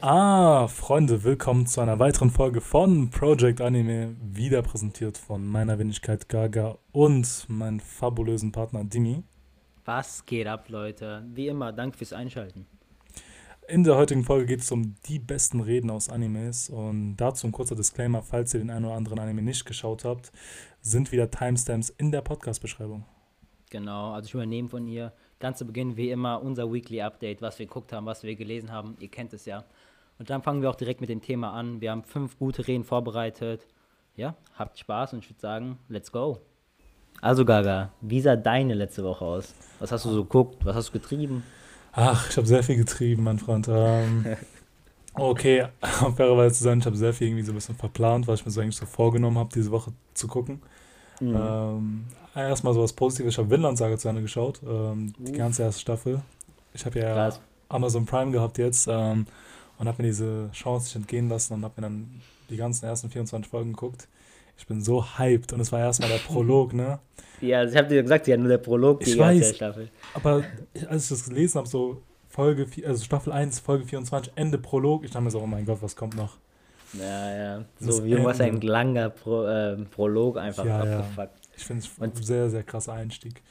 Ah, Freunde, willkommen zu einer weiteren Folge von Project Anime, wieder präsentiert von meiner Wenigkeit Gaga und meinem fabulösen Partner Dimi. Was geht ab, Leute? Wie immer, danke fürs Einschalten. In der heutigen Folge geht es um die besten Reden aus Animes und dazu ein kurzer Disclaimer, falls ihr den einen oder anderen Anime nicht geschaut habt, sind wieder Timestamps in der Podcast-Beschreibung. Genau, also ich übernehme von ihr ganz zu Beginn wie immer unser Weekly Update, was wir geguckt haben, was wir gelesen haben. Ihr kennt es ja. Und dann fangen wir auch direkt mit dem Thema an. Wir haben fünf gute Reden vorbereitet. Ja, habt Spaß und ich würde sagen, let's go. Also Gaga, wie sah deine letzte Woche aus? Was hast du so geguckt? Was hast du getrieben? Ach, ich habe sehr viel getrieben, mein Freund. Ähm, okay, um fairerweise zu sein, ich habe sehr viel irgendwie so ein bisschen verplant, was ich mir so eigentlich so vorgenommen habe, diese Woche zu gucken. Mhm. Ähm, erstmal so was Positives, ich habe Vinland Saga zu Ende geschaut, ähm, die ganze erste Staffel. Ich habe ja Krass. Amazon Prime gehabt jetzt. Ähm, und habe mir diese Chance nicht entgehen lassen und habe mir dann die ganzen ersten 24 Folgen geguckt. Ich bin so hyped und es war erstmal der Prolog, ne? Ja, ich habe dir gesagt, ja, nur der Prolog die ich weiß, Staffel. Aber als ich das gelesen habe, so Folge, also Staffel 1, Folge 24, Ende Prolog, ich dachte mir so, oh mein Gott, was kommt noch? Ja, ja. So wie was ein langer Pro, äh, Prolog einfach ja, abgefuckt. Ja. Ich finde es ein sehr, sehr krasser Einstieg.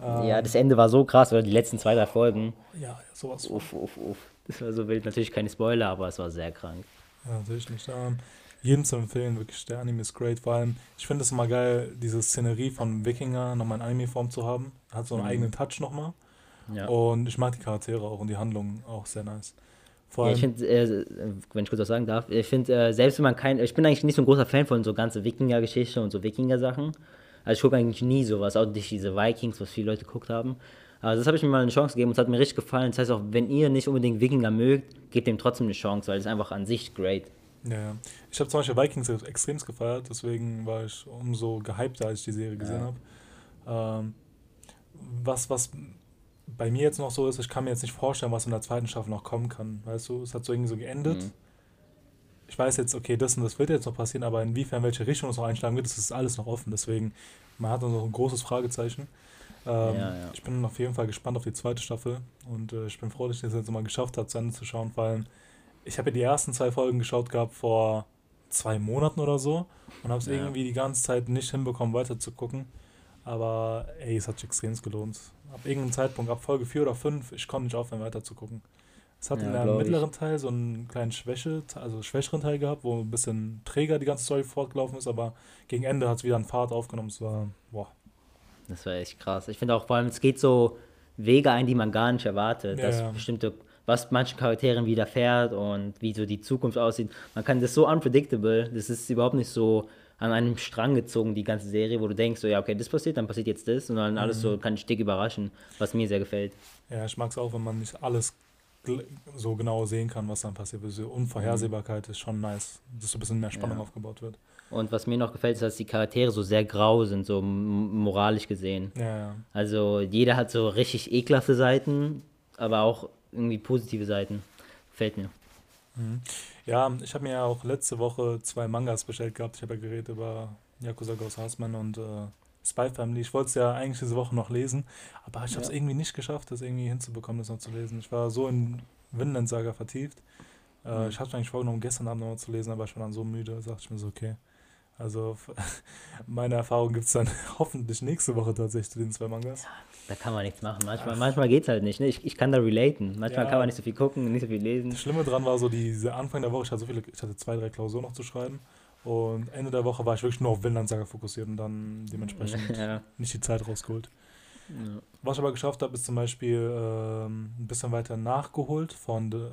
Ja, das Ende war so krass, oder die letzten zwei, drei Folgen. Ja, sowas. Uff, uff, uff. Das war so wild. Natürlich keine Spoiler, aber es war sehr krank. Ja, natürlich nicht. Ähm, jedem zu empfehlen, wirklich, der Anime ist great. Vor allem, ich finde es immer geil, diese Szenerie von Wikinger nochmal in Anime-Form zu haben. Hat so einen mhm. eigenen Touch nochmal. Ja. Und ich mag die Charaktere auch und die Handlungen auch sehr nice. Vor ja, ich finde, äh, wenn ich kurz was sagen darf, ich finde, äh, selbst wenn man kein, ich bin eigentlich nicht so ein großer Fan von so ganze Wikinger-Geschichte und so Wikinger-Sachen. Also ich gucke eigentlich nie sowas, auch nicht diese Vikings, was viele Leute geguckt haben. Also das habe ich mir mal eine Chance gegeben und es hat mir richtig gefallen. Das heißt auch, wenn ihr nicht unbedingt Wikinger mögt, gebt dem trotzdem eine Chance, weil es einfach an sich great. Ja, ich habe zum Beispiel Vikings extrem gefeiert, deswegen war ich umso gehypter, als ich die Serie gesehen ja. habe. Ähm, was, was bei mir jetzt noch so ist, ich kann mir jetzt nicht vorstellen, was in der zweiten Staffel noch kommen kann. Weißt du, es hat so irgendwie so geendet. Mhm. Ich weiß jetzt, okay, das und das wird jetzt noch passieren, aber inwiefern, welche Richtung es noch einschlagen wird, das ist alles noch offen. Deswegen, man hat noch ein großes Fragezeichen. Ähm, ja, ja. Ich bin auf jeden Fall gespannt auf die zweite Staffel und äh, ich bin froh, dass ich das jetzt mal geschafft habe, zu Ende zu schauen, weil ich habe ja die ersten zwei Folgen geschaut gehabt vor zwei Monaten oder so und habe es ja. irgendwie die ganze Zeit nicht hinbekommen, weiter zu gucken. Aber ey, es hat sich extrem gelohnt. Ab irgendeinem Zeitpunkt, ab Folge 4 oder 5, ich konnte nicht aufhören, weiter zu gucken. Es hat ja, in der mittleren ich. Teil so einen kleinen Schwäche, also schwächeren Teil gehabt, wo ein bisschen träger die ganze Story fortgelaufen ist, aber gegen Ende hat es wieder einen Fahrt aufgenommen. Es war, boah, das war echt krass. Ich finde auch vor allem, es geht so Wege ein, die man gar nicht erwartet. Ja, dass ja. bestimmte, was manchen Charakteren widerfährt und wie so die Zukunft aussieht. Man kann das so unpredictable, das ist überhaupt nicht so an einem Strang gezogen, die ganze Serie, wo du denkst, so ja, okay, das passiert, dann passiert jetzt das und dann alles mhm. so kann ich dick überraschen, was mir sehr gefällt. Ja, ich mag es auch, wenn man nicht alles so genau sehen kann, was dann passiert. Diese Unvorhersehbarkeit ist schon nice, dass so ein bisschen mehr Spannung ja. aufgebaut wird. Und was mir noch gefällt, ist, dass die Charaktere so sehr grau sind, so moralisch gesehen. Ja, ja. Also jeder hat so richtig ekelhafte Seiten, aber auch irgendwie positive Seiten. Gefällt mir. Mhm. Ja, ich habe mir ja auch letzte Woche zwei Mangas bestellt gehabt. Ich habe ja geredet über Yakuza Ghost Houseman und äh, Spy Family. Ich wollte es ja eigentlich diese Woche noch lesen, aber ich habe es irgendwie nicht geschafft, das irgendwie hinzubekommen, das noch zu lesen. Ich war so in Vinland Saga vertieft. Äh, mhm. Ich hatte eigentlich vorgenommen, gestern Abend noch mal zu lesen, aber ich war dann so müde, dachte ich mir so, okay, also meine Erfahrung gibt es dann hoffentlich nächste Woche tatsächlich zu den zwei Mangas. Ja, da kann man nichts machen. Manchmal, manchmal geht es halt nicht. Ne? Ich, ich kann da relaten. Manchmal ja, kann man nicht so viel gucken, nicht so viel lesen. Das Schlimme dran war so, diese Anfang der Woche, ich hatte so viele, ich hatte zwei, drei Klausuren noch zu schreiben. Und Ende der Woche war ich wirklich nur auf Vinland Saga fokussiert und dann dementsprechend ja. nicht die Zeit rausgeholt. Was ich aber geschafft habe, ist zum Beispiel ähm, ein bisschen weiter nachgeholt von The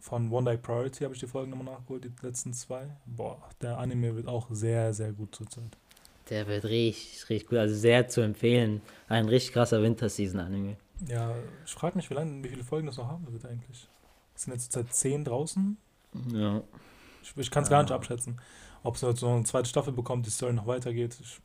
von One Day Priority habe ich die Folgen nochmal nachgeholt, die letzten zwei. Boah, der Anime wird auch sehr, sehr gut zurzeit. Der wird richtig, richtig gut. Also sehr zu empfehlen. Ein richtig krasser Winterseason-Anime. Ja, ich frage mich, wie, lange, wie viele Folgen das noch haben wird eigentlich. Es sind jetzt zurzeit zehn draußen. Ja. Ich, ich kann es ja. gar nicht abschätzen. Ob es jetzt so eine zweite Staffel bekommt, die Story noch weitergeht. Ich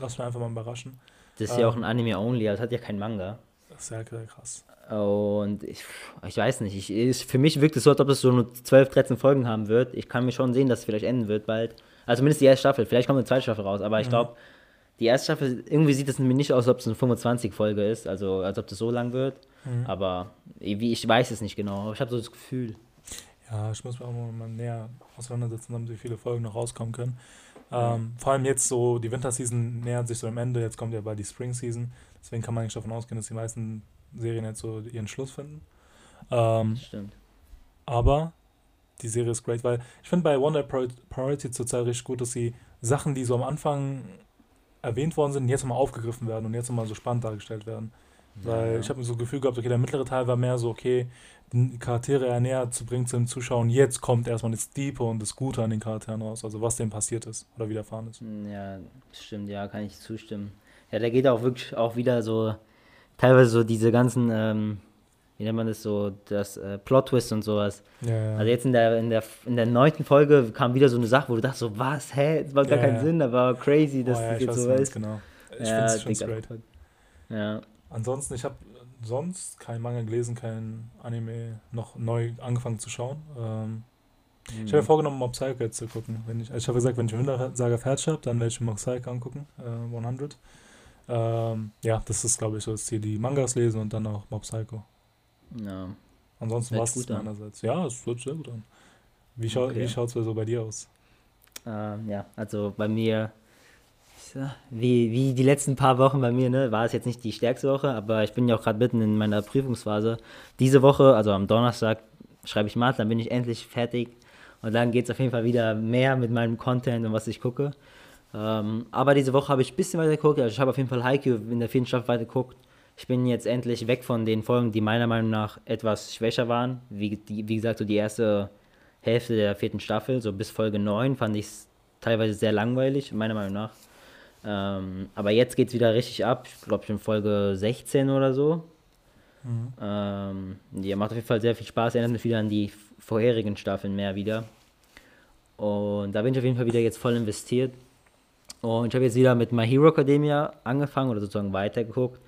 lass mich einfach mal überraschen. Das ist ähm, ja auch ein Anime-only, also hat ja kein Manga. Das ist sehr, sehr krass. Und ich, ich weiß nicht, ich, ich, für mich wirkt es so, als ob es so nur 12, 13 Folgen haben wird. Ich kann mir schon sehen, dass es vielleicht enden wird bald. Also zumindest die erste Staffel. Vielleicht kommt eine zweite Staffel raus, aber ich mhm. glaube, die erste Staffel, irgendwie sieht es mir nicht aus, als ob es eine 25-Folge ist, also als ob das so lang wird. Mhm. Aber wie, ich weiß es nicht genau, aber ich habe so das Gefühl. Ja, ich muss mir auch mal näher auseinandersetzen, damit wie viele Folgen noch rauskommen können. Ähm, vor allem jetzt so, die Winterseason nähert sich so am Ende, jetzt kommt ja bald die Spring Season. Deswegen kann man eigentlich davon ausgehen, dass die meisten Serien jetzt so ihren Schluss finden. Ähm, Stimmt. Aber die Serie ist great, weil ich finde bei One Day Priority zurzeit richtig gut, dass sie Sachen, die so am Anfang erwähnt worden sind, jetzt mal aufgegriffen werden und jetzt mal so spannend dargestellt werden. Ja, weil ich habe so ein Gefühl gehabt, okay, der mittlere Teil war mehr so, okay, die Charaktere eher näher zu bringen zu den Zuschauern. Jetzt kommt erstmal das Diepe und das Gute an den Charakteren raus, also was denen passiert ist oder widerfahren ist. Ja, stimmt, ja, kann ich zustimmen. Ja, da geht auch wirklich auch wieder so, teilweise so diese ganzen, ähm, wie nennt man das so, das äh, Plot-Twist und sowas. Ja, ja. Also jetzt in der, in, der, in der neunten Folge kam wieder so eine Sache, wo du dachtest so, was, hä, das macht gar ja, keinen Sinn, aber crazy, dass oh, das jetzt so ist. Genau. Ich ja, finde es great. Ja. Ansonsten, ich habe sonst kein Manga gelesen, kein Anime noch neu angefangen zu schauen. Ähm, mhm. Ich habe mir vorgenommen, Mob Psycho jetzt zu gucken. Wenn ich, also ich habe gesagt, wenn ich Wintersaga fertig habe, dann werde ich Mob Psycho angucken, äh, 100. Ähm, ja, das ist, glaube ich, so das Ziel. Die Mangas lesen und dann auch Mob Psycho. Ja. Ansonsten war es meinerseits. Ja, es wird sehr gut an. Wie, schau, okay. wie schaut es so bei dir aus? Ähm, ja, also bei mir wie, wie die letzten paar Wochen bei mir, ne, war es jetzt nicht die stärkste Woche, aber ich bin ja auch gerade mitten in meiner Prüfungsphase. Diese Woche, also am Donnerstag, schreibe ich Mathe, dann bin ich endlich fertig. Und dann geht es auf jeden Fall wieder mehr mit meinem Content und was ich gucke. Ähm, aber diese Woche habe ich ein bisschen weiter geguckt. Also ich habe auf jeden Fall Haikyuu in der vierten Staffel weiter geguckt. Ich bin jetzt endlich weg von den Folgen, die meiner Meinung nach etwas schwächer waren. Wie, die, wie gesagt, so die erste Hälfte der vierten Staffel, so bis Folge 9, fand ich es teilweise sehr langweilig, meiner Meinung nach. Ähm, aber jetzt geht es wieder richtig ab. Ich glaube, schon Folge 16 oder so. Mhm. Ähm, ja, macht auf jeden Fall sehr viel Spaß. Erinnert mich wieder an die vorherigen Staffeln mehr wieder. Und da bin ich auf jeden Fall wieder jetzt voll investiert. Und ich habe jetzt wieder mit My Hero Academia angefangen oder sozusagen weitergeguckt,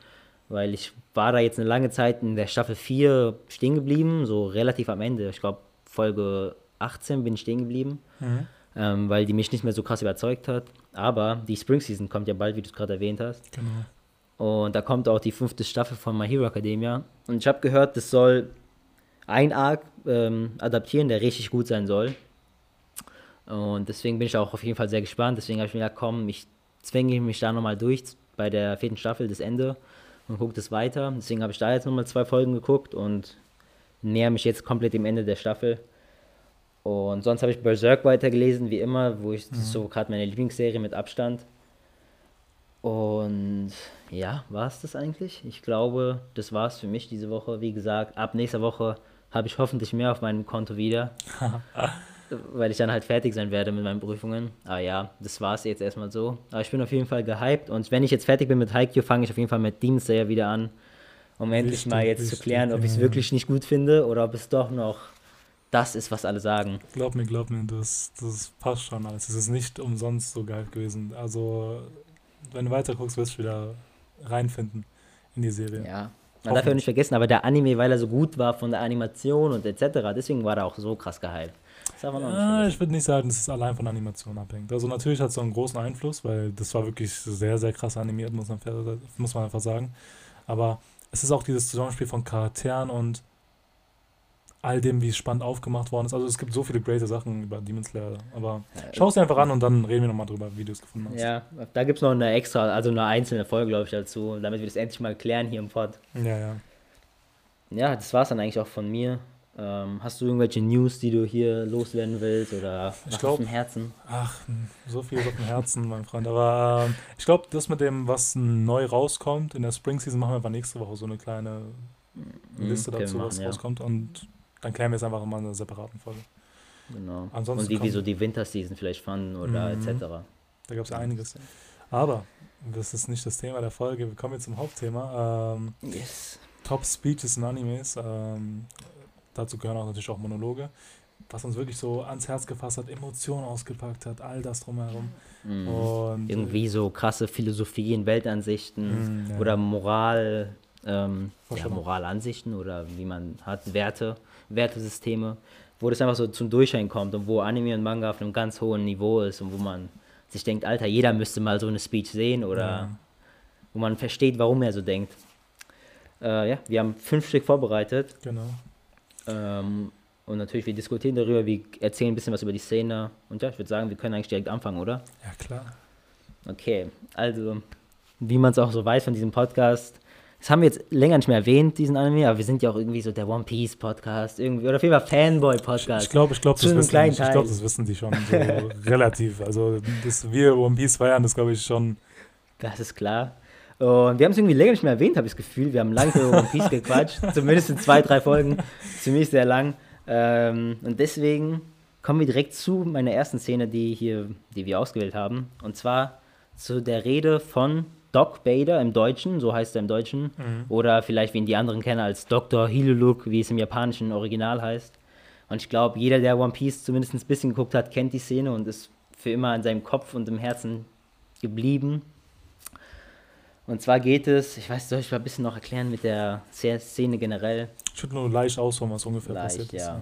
weil ich war da jetzt eine lange Zeit in der Staffel 4 stehen geblieben, so relativ am Ende. Ich glaube, Folge 18 bin ich stehen geblieben. Mhm ähm, weil die mich nicht mehr so krass überzeugt hat. Aber die Spring Season kommt ja bald, wie du es gerade erwähnt hast. Genau. Und da kommt auch die fünfte Staffel von My Hero Academia. Und ich habe gehört, das soll ein Arc ähm, adaptieren, der richtig gut sein soll. Und deswegen bin ich auch auf jeden Fall sehr gespannt. Deswegen habe ich mir gedacht, komm, ich zwänge mich da nochmal durch bei der vierten Staffel, das Ende, und gucke das weiter. Deswegen habe ich da jetzt nochmal zwei Folgen geguckt und näher mich jetzt komplett dem Ende der Staffel. Und sonst habe ich Berserk weitergelesen, wie immer, wo ich mhm. so gerade meine Lieblingsserie mit Abstand. Und ja, war es das eigentlich? Ich glaube, das war es für mich diese Woche. Wie gesagt, ab nächster Woche habe ich hoffentlich mehr auf meinem Konto wieder. weil ich dann halt fertig sein werde mit meinen Prüfungen. Aber ja, das war es jetzt erstmal so. Aber ich bin auf jeden Fall gehypt. Und wenn ich jetzt fertig bin mit Haikyuu, fange ich auf jeden Fall mit Demon wieder an. Um endlich mal jetzt wichtig, zu klären, ob ich es wirklich nicht gut finde oder ob es doch noch das ist, was alle sagen. Glaub mir, glaub mir, das, das passt schon alles. Es ist nicht umsonst so geil gewesen. Also, wenn du weiter guckst, wirst du wieder reinfinden in die Serie. Ja. Man darf ja nicht vergessen, aber der Anime, weil er so gut war von der Animation und etc., deswegen war er auch so krass gehypt. Ja, ich würde nicht sagen, dass es allein von Animation abhängt. Also natürlich hat es so einen großen Einfluss, weil das war wirklich sehr, sehr krass animiert, muss man, muss man einfach sagen. Aber es ist auch dieses Zusammenspiel von Charakteren und all dem, wie es spannend aufgemacht worden ist. Also es gibt so viele great Sachen über Demon Slayer. Aber schau es dir einfach an und dann reden wir nochmal drüber, wie du es gefunden hast. Ja, da gibt es noch eine extra, also eine einzelne Folge, glaube ich, dazu, damit wir das endlich mal klären hier im Pod. Ja, ja. Ja, das war es dann eigentlich auch von mir. Ähm, hast du irgendwelche News, die du hier loswerden willst oder ich glaub, auf dem Herzen? Ach, so viel auf dem Herzen, mein Freund. Aber ähm, ich glaube, das mit dem, was neu rauskommt in der Spring Season, machen wir einfach nächste Woche so eine kleine mhm, Liste okay, dazu, machen, was ja. rauskommt. Und dann klären wir es einfach mal in einer separaten Folge. Genau. Ansonsten und wie, wie so die Winterseason vielleicht fanden oder mhm. etc. Da gab es ja einiges. Aber das ist nicht das Thema der Folge. Wir kommen jetzt zum Hauptthema. Ähm, yes. Top Speeches in Animes. Ähm, dazu gehören auch natürlich auch Monologe. Was uns wirklich so ans Herz gefasst hat, Emotionen ausgepackt hat, all das drumherum. Mhm. Und, Irgendwie so krasse Philosophien, Weltansichten mhm, ja. oder Moral, ähm, ja, Moralansichten oder wie man hat, Werte. Wertesysteme, wo das einfach so zum Durchschein kommt und wo Anime und Manga auf einem ganz hohen Niveau ist und wo man sich denkt, Alter, jeder müsste mal so eine Speech sehen oder ja. wo man versteht, warum er so denkt. Äh, ja, wir haben fünf Stück vorbereitet. Genau. Ähm, Und natürlich, wir diskutieren darüber, wir erzählen ein bisschen was über die Szene. Und ja, ich würde sagen, wir können eigentlich direkt anfangen, oder? Ja, klar. Okay, also, wie man es auch so weiß von diesem Podcast, das haben wir jetzt länger nicht mehr erwähnt, diesen Anime, aber wir sind ja auch irgendwie so der One Piece Podcast, irgendwie, oder auf jeden Fall Fanboy Podcast. Ich glaube, ich glaube, das, wissen, ich glaub, das wissen die schon so relativ. Also, dass wir One Piece feiern, das glaube ich schon. Das ist klar. Und wir haben es irgendwie länger nicht mehr erwähnt, habe ich das Gefühl. Wir haben lange über One Piece gequatscht, zumindest in zwei, drei Folgen, ziemlich sehr lang. Ähm, und deswegen kommen wir direkt zu meiner ersten Szene, die, hier, die wir ausgewählt haben. Und zwar zu der Rede von Doc Bader im Deutschen, so heißt er im Deutschen. Mhm. Oder vielleicht, wie ihn die anderen kennen, als Dr. Hiluluk, wie es im japanischen Original heißt. Und ich glaube, jeder, der One Piece zumindest ein bisschen geguckt hat, kennt die Szene und ist für immer in seinem Kopf und im Herzen geblieben. Und zwar geht es, ich weiß, soll ich mal ein bisschen noch erklären mit der Szene generell? Ich würde nur leicht ausholen, was ungefähr leicht, passiert ist. Ja.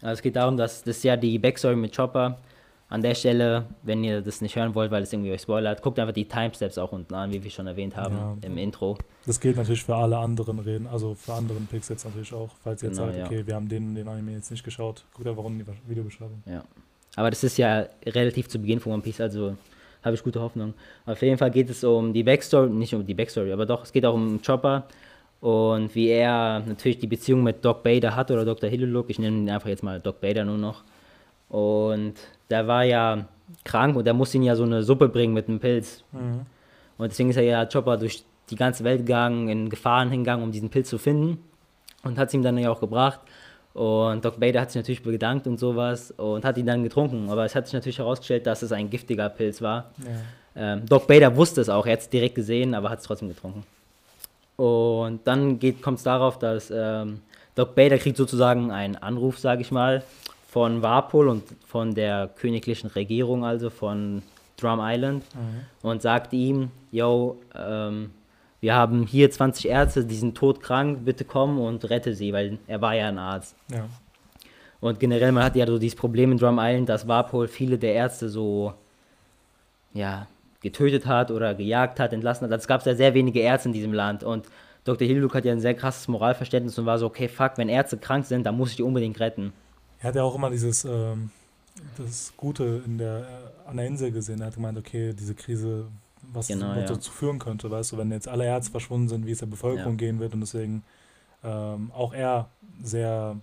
Also es geht darum, dass das ja die Backstory mit Chopper. An der Stelle, wenn ihr das nicht hören wollt, weil es irgendwie euch spoilert, guckt einfach die Timesteps auch unten an, wie wir schon erwähnt haben ja. im Intro. Das gilt natürlich für alle anderen Reden, also für anderen Picks jetzt natürlich auch. Falls ihr jetzt genau, sagt, ja. okay, wir haben den, den Anime jetzt nicht geschaut, guckt einfach unten die Videobeschreibung. Ja. Aber das ist ja relativ zu Beginn von One Piece, also habe ich gute Hoffnung. Auf jeden Fall geht es um die Backstory, nicht um die Backstory, aber doch, es geht auch um Chopper und wie er natürlich die Beziehung mit Doc Bader hat oder Dr. Hilleluk. Ich nenne ihn einfach jetzt mal Doc Bader nur noch. Und der war ja krank und der musste ihn ja so eine Suppe bringen mit einem Pilz. Mhm. Und deswegen ist er ja Chopper durch die ganze Welt gegangen, in Gefahren hingegangen, um diesen Pilz zu finden. Und hat es ihm dann ja auch gebracht. Und Doc Bader hat sich natürlich bedankt und sowas und hat ihn dann getrunken. Aber es hat sich natürlich herausgestellt, dass es ein giftiger Pilz war. Ja. Ähm, Doc Bader wusste es auch, er hat es direkt gesehen, aber hat es trotzdem getrunken. Und dann kommt es darauf, dass ähm, Doc Bader kriegt sozusagen einen Anruf, sage ich mal, von Warpol und von der königlichen Regierung, also von Drum Island, mhm. und sagt ihm, yo, ähm, wir haben hier 20 Ärzte, die sind todkrank, bitte komm und rette sie, weil er war ja ein Arzt. Ja. Und generell, man hat ja so dieses Problem in Drum Island, dass Warpol viele der Ärzte so, ja, getötet hat oder gejagt hat, entlassen hat. Also es gab ja sehr wenige Ärzte in diesem Land und Dr. Hilduk hat ja ein sehr krasses Moralverständnis und war so, okay, fuck, wenn Ärzte krank sind, dann muss ich die unbedingt retten. Er hat ja auch immer dieses, ähm, das Gute in der, an der Insel gesehen. Er hat gemeint, okay, diese Krise was genau, ja. dazu führen könnte, weißt du, wenn jetzt alle Ärzte verschwunden sind, wie es der Bevölkerung ja. gehen wird und deswegen ähm, auch er sehr,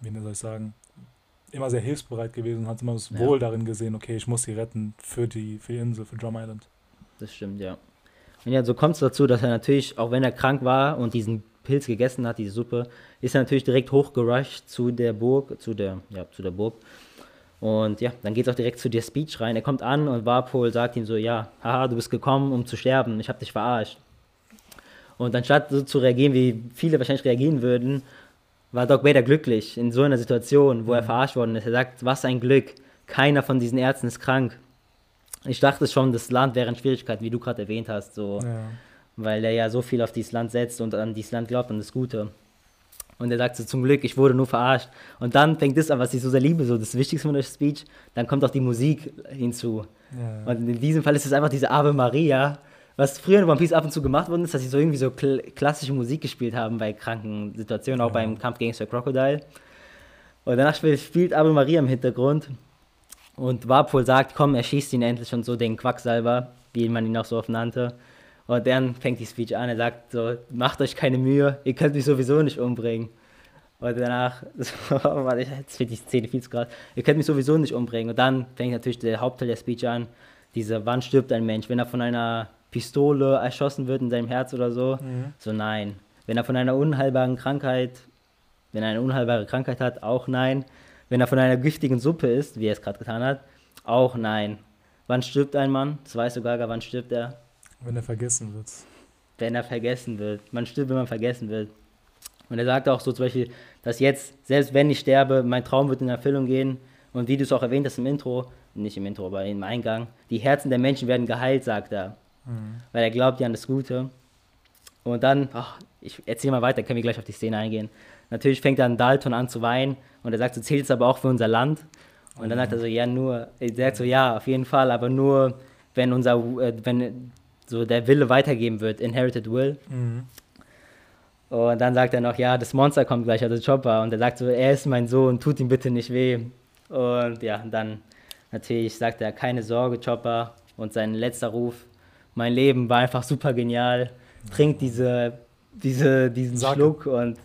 wie soll ich sagen, immer sehr hilfsbereit gewesen und hat immer das ja. Wohl darin gesehen, okay, ich muss sie retten für die, für die Insel, für Drum Island. Das stimmt, ja. Und ja, so kommt es dazu, dass er natürlich, auch wenn er krank war und diesen Pilz gegessen hat, diese Suppe, ist er natürlich direkt hochgerusht zu der Burg, zu der, ja, zu der Burg und ja, dann geht es auch direkt zu der Speech rein. Er kommt an und Warpol sagt ihm so, ja, haha, du bist gekommen, um zu sterben, ich habe dich verarscht. Und anstatt so zu reagieren, wie viele wahrscheinlich reagieren würden, war Doc Vader glücklich in so einer Situation, wo mhm. er verarscht worden ist. Er sagt, was ein Glück, keiner von diesen Ärzten ist krank. Ich dachte schon, das Land wäre in Schwierigkeiten, wie du gerade erwähnt hast, so, ja. weil er ja so viel auf dieses Land setzt und an dieses Land glaubt, an das Gute. Und er sagt so, zum Glück, ich wurde nur verarscht. Und dann fängt das an, was ich so sehr liebe, so das Wichtigste von der Speech, dann kommt auch die Musik hinzu. Ja. Und in diesem Fall ist es einfach diese Ave Maria, was früher in One Piece ab und zu gemacht worden ist, dass sie so irgendwie so kl klassische Musik gespielt haben bei kranken Situationen, auch ja. beim Kampf gegen Sir Crocodile. Und danach spielt Ave Maria im Hintergrund. Und Warpol sagt, komm, er schießt ihn endlich und so, den Quacksalber, wie man ihn auch so oft nannte. Und dann fängt die Speech an, er sagt so, macht euch keine Mühe, ihr könnt mich sowieso nicht umbringen. Und danach, so, jetzt finde ich die Szene viel zu krass, ihr könnt mich sowieso nicht umbringen. Und dann fängt natürlich der Hauptteil der Speech an, diese, wann stirbt ein Mensch? Wenn er von einer Pistole erschossen wird in seinem Herz oder so? Mhm. So nein. Wenn er von einer unheilbaren Krankheit, wenn er eine unheilbare Krankheit hat, auch nein. Wenn er von einer giftigen Suppe ist, wie er es gerade getan hat, auch nein. Wann stirbt ein Mann? Das weiß sogar, wann stirbt er? Wenn er vergessen wird. Wenn er vergessen wird. Man stirbt, wenn man vergessen wird. Und er sagt auch so zum Beispiel, dass jetzt, selbst wenn ich sterbe, mein Traum wird in Erfüllung gehen. Und wie du es auch erwähnt hast im Intro, nicht im Intro, aber im Eingang, die Herzen der Menschen werden geheilt, sagt er. Mhm. Weil er glaubt ja an das Gute. Und dann, ach, ich erzähle mal weiter, können wir gleich auf die Szene eingehen. Natürlich fängt dann Dalton an zu weinen und er sagt, du zählst aber auch für unser Land. Und dann sagt er so, ja, nur, er sagt so, ja, auf jeden Fall, aber nur, wenn unser, äh, wenn so der Wille weitergeben wird, Inherited Will. Mhm. Und dann sagt er noch, ja, das Monster kommt gleich, also Chopper. Und er sagt so, er ist mein Sohn, tut ihm bitte nicht weh. Und ja, dann natürlich sagt er, keine Sorge, Chopper. Und sein letzter Ruf, mein Leben war einfach super genial. Trinkt diese, diese, diesen Sake. Schluck und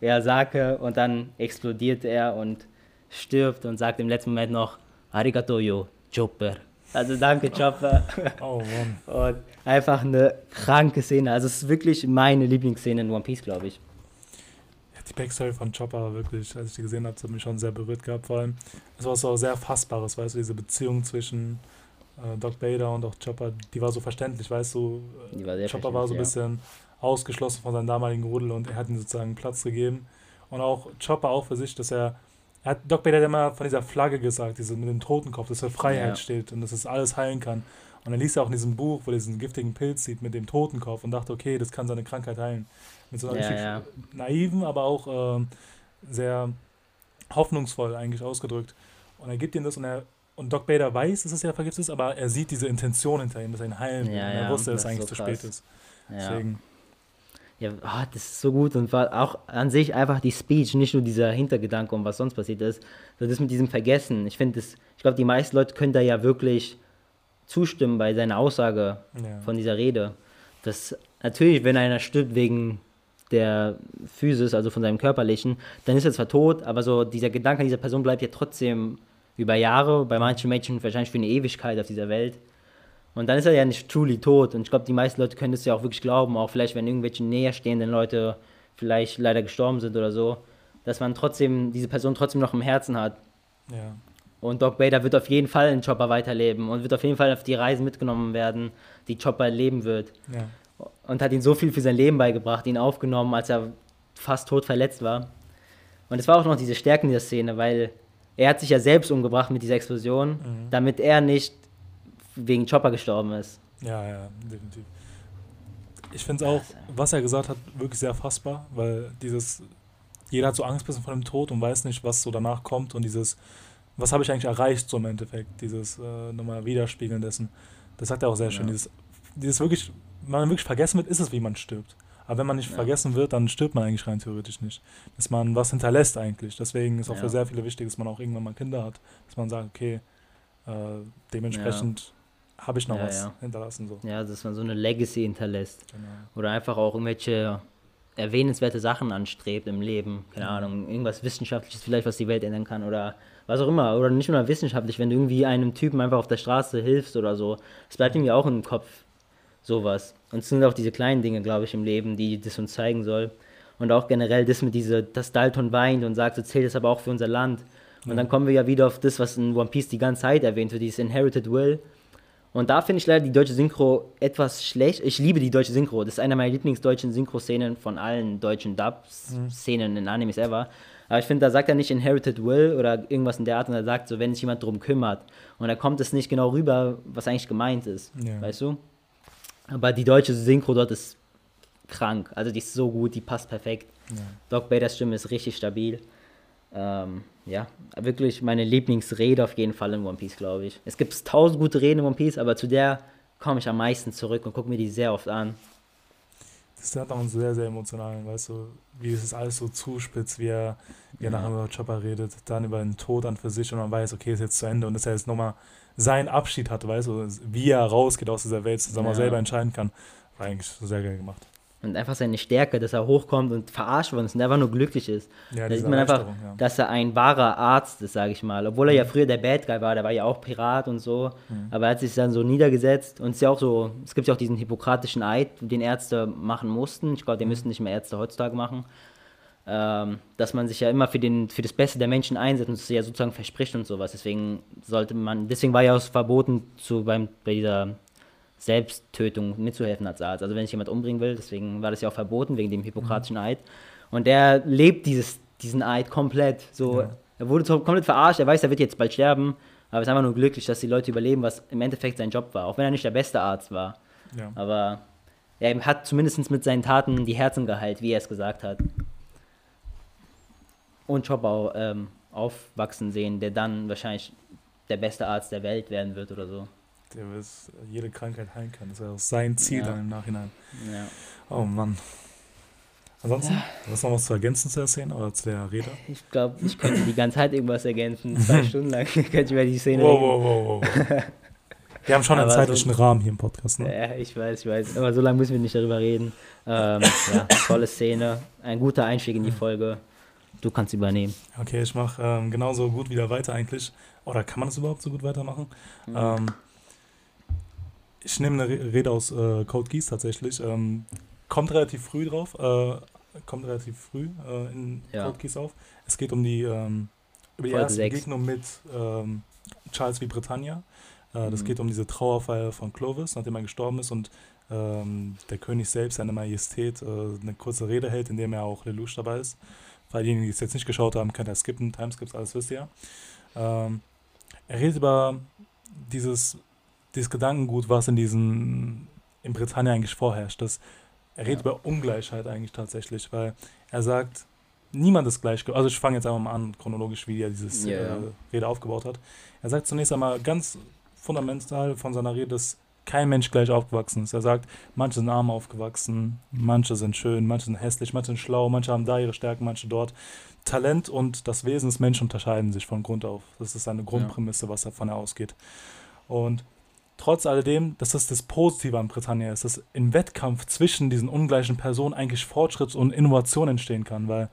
ja, Sake. Und dann explodiert er und stirbt und sagt im letzten Moment noch, Arigato yo, Chopper. Also danke, Chopper. Oh Mann. Und einfach eine kranke Szene. Also es ist wirklich meine Lieblingsszene in One Piece, glaube ich. Ja, die Backstory von Chopper war wirklich, als ich die gesehen habe, hat mich schon sehr berührt gehabt. Vor allem, es war so sehr Fassbares, weißt du, diese Beziehung zwischen äh, Doc Bader und auch Chopper, die war so verständlich, weißt du. War Chopper war so ein bisschen ja. ausgeschlossen von seinem damaligen Rudel und er hat ihm sozusagen Platz gegeben. Und auch Chopper auch für sich, dass er er hat, Doc Bader hat immer von dieser Flagge gesagt, diese mit dem Totenkopf, dass für Freiheit ja. steht und dass es alles heilen kann. Und dann liest er auch in diesem Buch, wo er diesen giftigen Pilz sieht mit dem Totenkopf und dachte, okay, das kann seine Krankheit heilen. Mit so einer ja, ja. naiven, aber auch äh, sehr hoffnungsvoll eigentlich ausgedrückt. Und er gibt ihm das und er und Doc Bader weiß, dass es ja vergiftet ist, aber er sieht diese Intention hinter ihm, dass er ihn heilen will. Ja, und er wusste, dass es eigentlich so zu spät ist. Deswegen ja, oh, das ist so gut und war auch an sich einfach die Speech, nicht nur dieser Hintergedanke und was sonst passiert ist, sondern das mit diesem Vergessen. Ich finde, ich glaube, die meisten Leute können da ja wirklich zustimmen bei seiner Aussage ja. von dieser Rede. Dass natürlich, wenn einer stirbt wegen der Physis, also von seinem Körperlichen, dann ist er zwar tot, aber so dieser Gedanke an dieser Person bleibt ja trotzdem über Jahre, bei manchen Menschen wahrscheinlich für eine Ewigkeit auf dieser Welt. Und dann ist er ja nicht truly tot. Und ich glaube, die meisten Leute können das ja auch wirklich glauben, auch vielleicht, wenn irgendwelche näherstehenden Leute vielleicht leider gestorben sind oder so, dass man trotzdem, diese Person trotzdem noch im Herzen hat. Ja. Und Doc Bader wird auf jeden Fall in Chopper weiterleben und wird auf jeden Fall auf die Reisen mitgenommen werden, die Chopper leben wird. Ja. Und hat ihm so viel für sein Leben beigebracht, ihn aufgenommen, als er fast tot verletzt war. Und es war auch noch diese Stärken dieser Szene, weil er hat sich ja selbst umgebracht mit dieser Explosion, mhm. damit er nicht wegen Chopper gestorben ist. Ja, ja, definitiv. Ich finde es auch, was er gesagt hat, wirklich sehr fassbar, weil dieses, jeder hat so Angst bisschen vor dem Tod und weiß nicht, was so danach kommt und dieses, was habe ich eigentlich erreicht, so im Endeffekt, dieses äh, nochmal Widerspiegeln dessen. Das sagt er auch sehr schön. Ja. Dieses, dieses wirklich, wenn man wirklich vergessen wird, ist es, wie man stirbt. Aber wenn man nicht ja. vergessen wird, dann stirbt man eigentlich rein theoretisch nicht. Dass man was hinterlässt eigentlich. Deswegen ist auch ja. für sehr viele wichtig, dass man auch irgendwann mal Kinder hat. Dass man sagt, okay, äh, dementsprechend habe ich noch ja, was ja. hinterlassen. So. Ja, dass man so eine Legacy hinterlässt. Genau. Oder einfach auch irgendwelche erwähnenswerte Sachen anstrebt im Leben. Keine mhm. Ahnung, irgendwas Wissenschaftliches vielleicht, was die Welt ändern kann oder was auch immer. Oder nicht nur wissenschaftlich, wenn du irgendwie einem Typen einfach auf der Straße hilfst oder so. Es bleibt irgendwie auch im Kopf sowas. Und es sind auch diese kleinen Dinge, glaube ich, im Leben, die das uns zeigen soll. Und auch generell das mit diese, dass Dalton weint und sagt, so zählt es aber auch für unser Land. Und ja. dann kommen wir ja wieder auf das, was in One Piece die ganze Zeit erwähnt wird, dieses Inherited Will. Und da finde ich leider die deutsche Synchro etwas schlecht. Ich liebe die deutsche Synchro. Das ist eine meiner Lieblingsdeutschen Synchro-Szenen von allen deutschen Dub-Szenen mhm. in Animes ever. Aber ich finde, da sagt er nicht Inherited Will oder irgendwas in der Art, und er sagt so, wenn sich jemand drum kümmert. Und da kommt es nicht genau rüber, was eigentlich gemeint ist. Ja. Weißt du? Aber die deutsche Synchro dort ist krank. Also die ist so gut, die passt perfekt. Ja. Doc Baders Stimme ist richtig stabil. Ähm, ja, wirklich meine Lieblingsrede auf jeden Fall in One Piece, glaube ich. Es gibt tausend gute Reden in One Piece, aber zu der komme ich am meisten zurück und gucke mir die sehr oft an. Das hat auch einen sehr, sehr emotionalen, weißt du, wie es alles so zuspitzt, wie er, wie er ja. nachher über Chopper redet, dann über den Tod an für sich und man weiß, okay, ist jetzt zu Ende und dass er jetzt nochmal seinen Abschied hatte, weißt du, wie er rausgeht aus dieser Welt, dass er ja. mal selber entscheiden kann. War eigentlich sehr geil gemacht und einfach seine Stärke, dass er hochkommt und verarscht worden ist und einfach nur glücklich ist. Ja, da sieht man einfach, ja. dass er ein wahrer Arzt ist, sage ich mal. Obwohl er ja mhm. früher der Bad Guy war, der war ja auch Pirat und so, mhm. aber er hat sich dann so niedergesetzt und es ist ja auch so, es gibt ja auch diesen hippokratischen Eid, den Ärzte machen mussten. Ich glaube, den mhm. müssten nicht mehr Ärzte heutzutage machen. Ähm, dass man sich ja immer für, den, für das Beste der Menschen einsetzt und es ja sozusagen verspricht und sowas. Deswegen sollte man, deswegen war ja auch verboten zu, beim, bei dieser Selbsttötung mitzuhelfen als Arzt. Also wenn sich jemand umbringen will, deswegen war das ja auch verboten wegen dem hippokratischen Eid. Und der lebt dieses, diesen Eid komplett. So, ja. er wurde komplett verarscht. Er weiß, er wird jetzt bald sterben, aber er ist einfach nur glücklich, dass die Leute überleben, was im Endeffekt sein Job war, auch wenn er nicht der beste Arzt war. Ja. Aber er hat zumindest mit seinen Taten die Herzen geheilt, wie er es gesagt hat. Und Chopper ähm, aufwachsen sehen, der dann wahrscheinlich der beste Arzt der Welt werden wird oder so der jede Krankheit heilen kann. Das ist auch sein Ziel ja. dann im Nachhinein. Ja. Oh Mann. Ansonsten, ja. hast du noch was zu ergänzen zu der Szene oder zu der Rede? Ich glaube, ich könnte die ganze Zeit irgendwas ergänzen. Zwei Stunden lang könnte ich über die Szene wow, reden. Wow, wow, wow. Wir haben schon einen zeitlichen so, Rahmen hier im Podcast. Ne? Ja, ich weiß, ich weiß. Aber so lange müssen wir nicht darüber reden. Ähm, ja, tolle Szene. Ein guter Einstieg in die Folge. Du kannst übernehmen. Okay, ich mache ähm, genauso gut wieder weiter eigentlich. Oder kann man das überhaupt so gut weitermachen? Mhm. Ähm, ich nehme eine Rede aus äh, Code Geass tatsächlich. Ähm, kommt relativ früh drauf. Äh, kommt relativ früh äh, in ja. Code Geass auf. Es geht um die, ähm, über die Folge erste 6. Begegnung mit ähm, Charles wie Britannia. Äh, das mhm. geht um diese Trauerfeier von Clovis, nachdem er gestorben ist und ähm, der König selbst, seine Majestät, äh, eine kurze Rede hält, in dem er auch Lelouch dabei ist. Für diejenigen, die es jetzt nicht geschaut haben, könnt ihr skippen, Timeskips, alles wisst ihr. Ähm, er redet über dieses, dieses Gedankengut, was in diesen in Britannien eigentlich vorherrscht. Das, er redet ja. über Ungleichheit eigentlich tatsächlich, weil er sagt, niemand ist gleich. Also ich fange jetzt einfach mal an, chronologisch, wie er dieses yeah. äh, Rede aufgebaut hat. Er sagt zunächst einmal ganz fundamental von seiner Rede, dass kein Mensch gleich aufgewachsen ist. Er sagt, manche sind arm aufgewachsen, manche sind schön, manche sind hässlich, manche sind schlau, manche haben da ihre Stärken, manche dort. Talent und das Wesen des Menschen unterscheiden sich von Grund auf. Das ist eine Grundprämisse, was davon ausgeht. Und trotz alledem, dass das das Positive an Britannia ist, dass im Wettkampf zwischen diesen ungleichen Personen eigentlich Fortschritt und Innovation entstehen kann, weil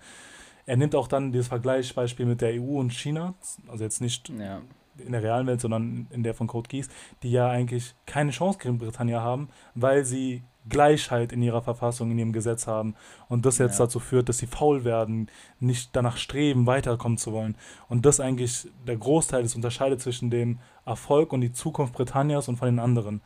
er nimmt auch dann dieses Vergleichsbeispiel mit der EU und China, also jetzt nicht ja. in der realen Welt, sondern in der von Code Geass, die ja eigentlich keine Chance gegen Britannia haben, weil sie Gleichheit in ihrer Verfassung, in ihrem Gesetz haben und das jetzt ja. dazu führt, dass sie faul werden, nicht danach streben, weiterkommen zu wollen. Und das eigentlich der Großteil des unterscheidet zwischen dem Erfolg und die Zukunft Britannias und von den anderen.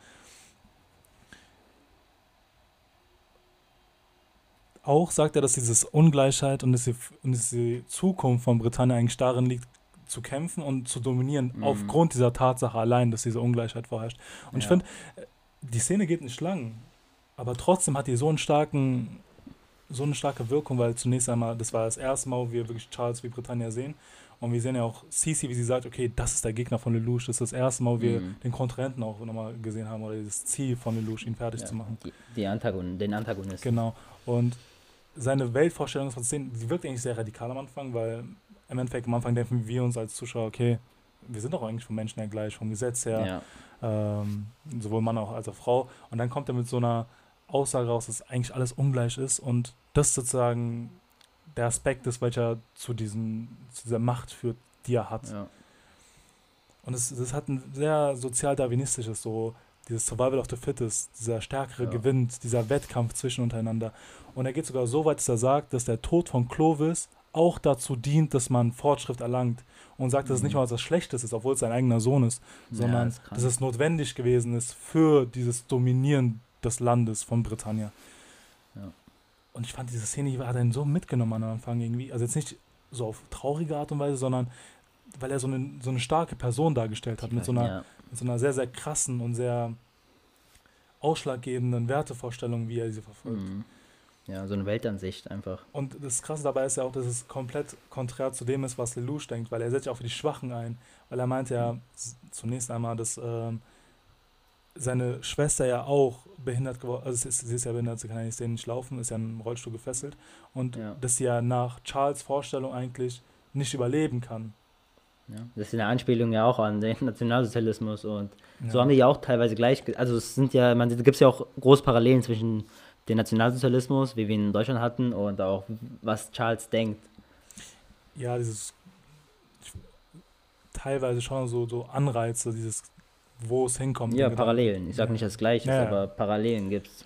Auch sagt er, dass diese Ungleichheit und diese, und diese Zukunft von Britannien eigentlich darin liegt, zu kämpfen und zu dominieren, mhm. aufgrund dieser Tatsache allein, dass diese Ungleichheit vorherrscht. Und ja. ich finde, die Szene geht nicht lang, aber trotzdem hat die so einen starken, so eine starke Wirkung, weil zunächst einmal, das war das erste Mal, wo wir wirklich Charles wie Britannia sehen. Und wir sehen ja auch Cici, wie sie sagt, okay, das ist der Gegner von Lelouch. Das ist das erste Mal, wo wir mhm. den Kontrahenten auch nochmal gesehen haben oder das Ziel von Lelouch, ihn fertig ja, zu machen. Die, die Antagon, den Antagonist. Genau. Und seine Weltvorstellung von Szenen, die wirkt eigentlich sehr radikal am Anfang, weil im Endeffekt am Anfang denken wir uns als Zuschauer, okay, wir sind doch eigentlich vom Menschen her gleich, vom Gesetz her, ja. ähm, sowohl Mann als auch Frau. Und dann kommt er mit so einer Aussage raus, dass eigentlich alles ungleich ist und das sozusagen der Aspekt ist, welcher zu, diesen, zu dieser Macht führt, die er hat. Ja. Und es, das hat ein sehr sozial-darwinistisches, so dieses Survival of the Fittest, dieser stärkere ja. gewinnt, dieser Wettkampf zwischen untereinander. Und er geht sogar so weit, dass er sagt, dass der Tod von Clovis auch dazu dient, dass man Fortschritt erlangt und sagt, dass es nicht mhm. mal was Schlechtes ist, obwohl es sein eigener Sohn ist, sondern ja, dass es notwendig gewesen ist für dieses Dominieren des Landes von Britannia. Ja. Und ich fand diese Szene, die hat einen so mitgenommen am Anfang irgendwie. Also jetzt nicht so auf traurige Art und Weise, sondern weil er so eine, so eine starke Person dargestellt hat, mit so, einer, ja. mit so einer sehr, sehr krassen und sehr ausschlaggebenden Wertevorstellung, wie er sie verfolgt. Mhm. Ja, so eine Weltansicht einfach. Und das Krasse dabei ist ja auch, dass es komplett konträr zu dem ist, was Lelouch denkt, weil er setzt ja auch für die Schwachen ein. Weil er meint ja zunächst einmal, dass ähm, seine Schwester ja auch behindert geworden also sie ist ja behindert, sie kann ja nicht sehen, nicht laufen, ist ja im Rollstuhl gefesselt. Und ja. dass sie ja nach Charles Vorstellung eigentlich nicht überleben kann. Ja, das ist eine Anspielung ja auch an den Nationalsozialismus und ja. so haben die ja auch teilweise gleich, also es sind ja, man, gibt es ja auch große Parallelen zwischen den Nationalsozialismus, wie wir ihn in Deutschland hatten, und auch was Charles denkt. Ja, dieses teilweise schon so, so Anreize, dieses, wo es hinkommt. Ja, Parallelen. Ich sage nicht das Gleiche, ja, aber Parallelen gibt es.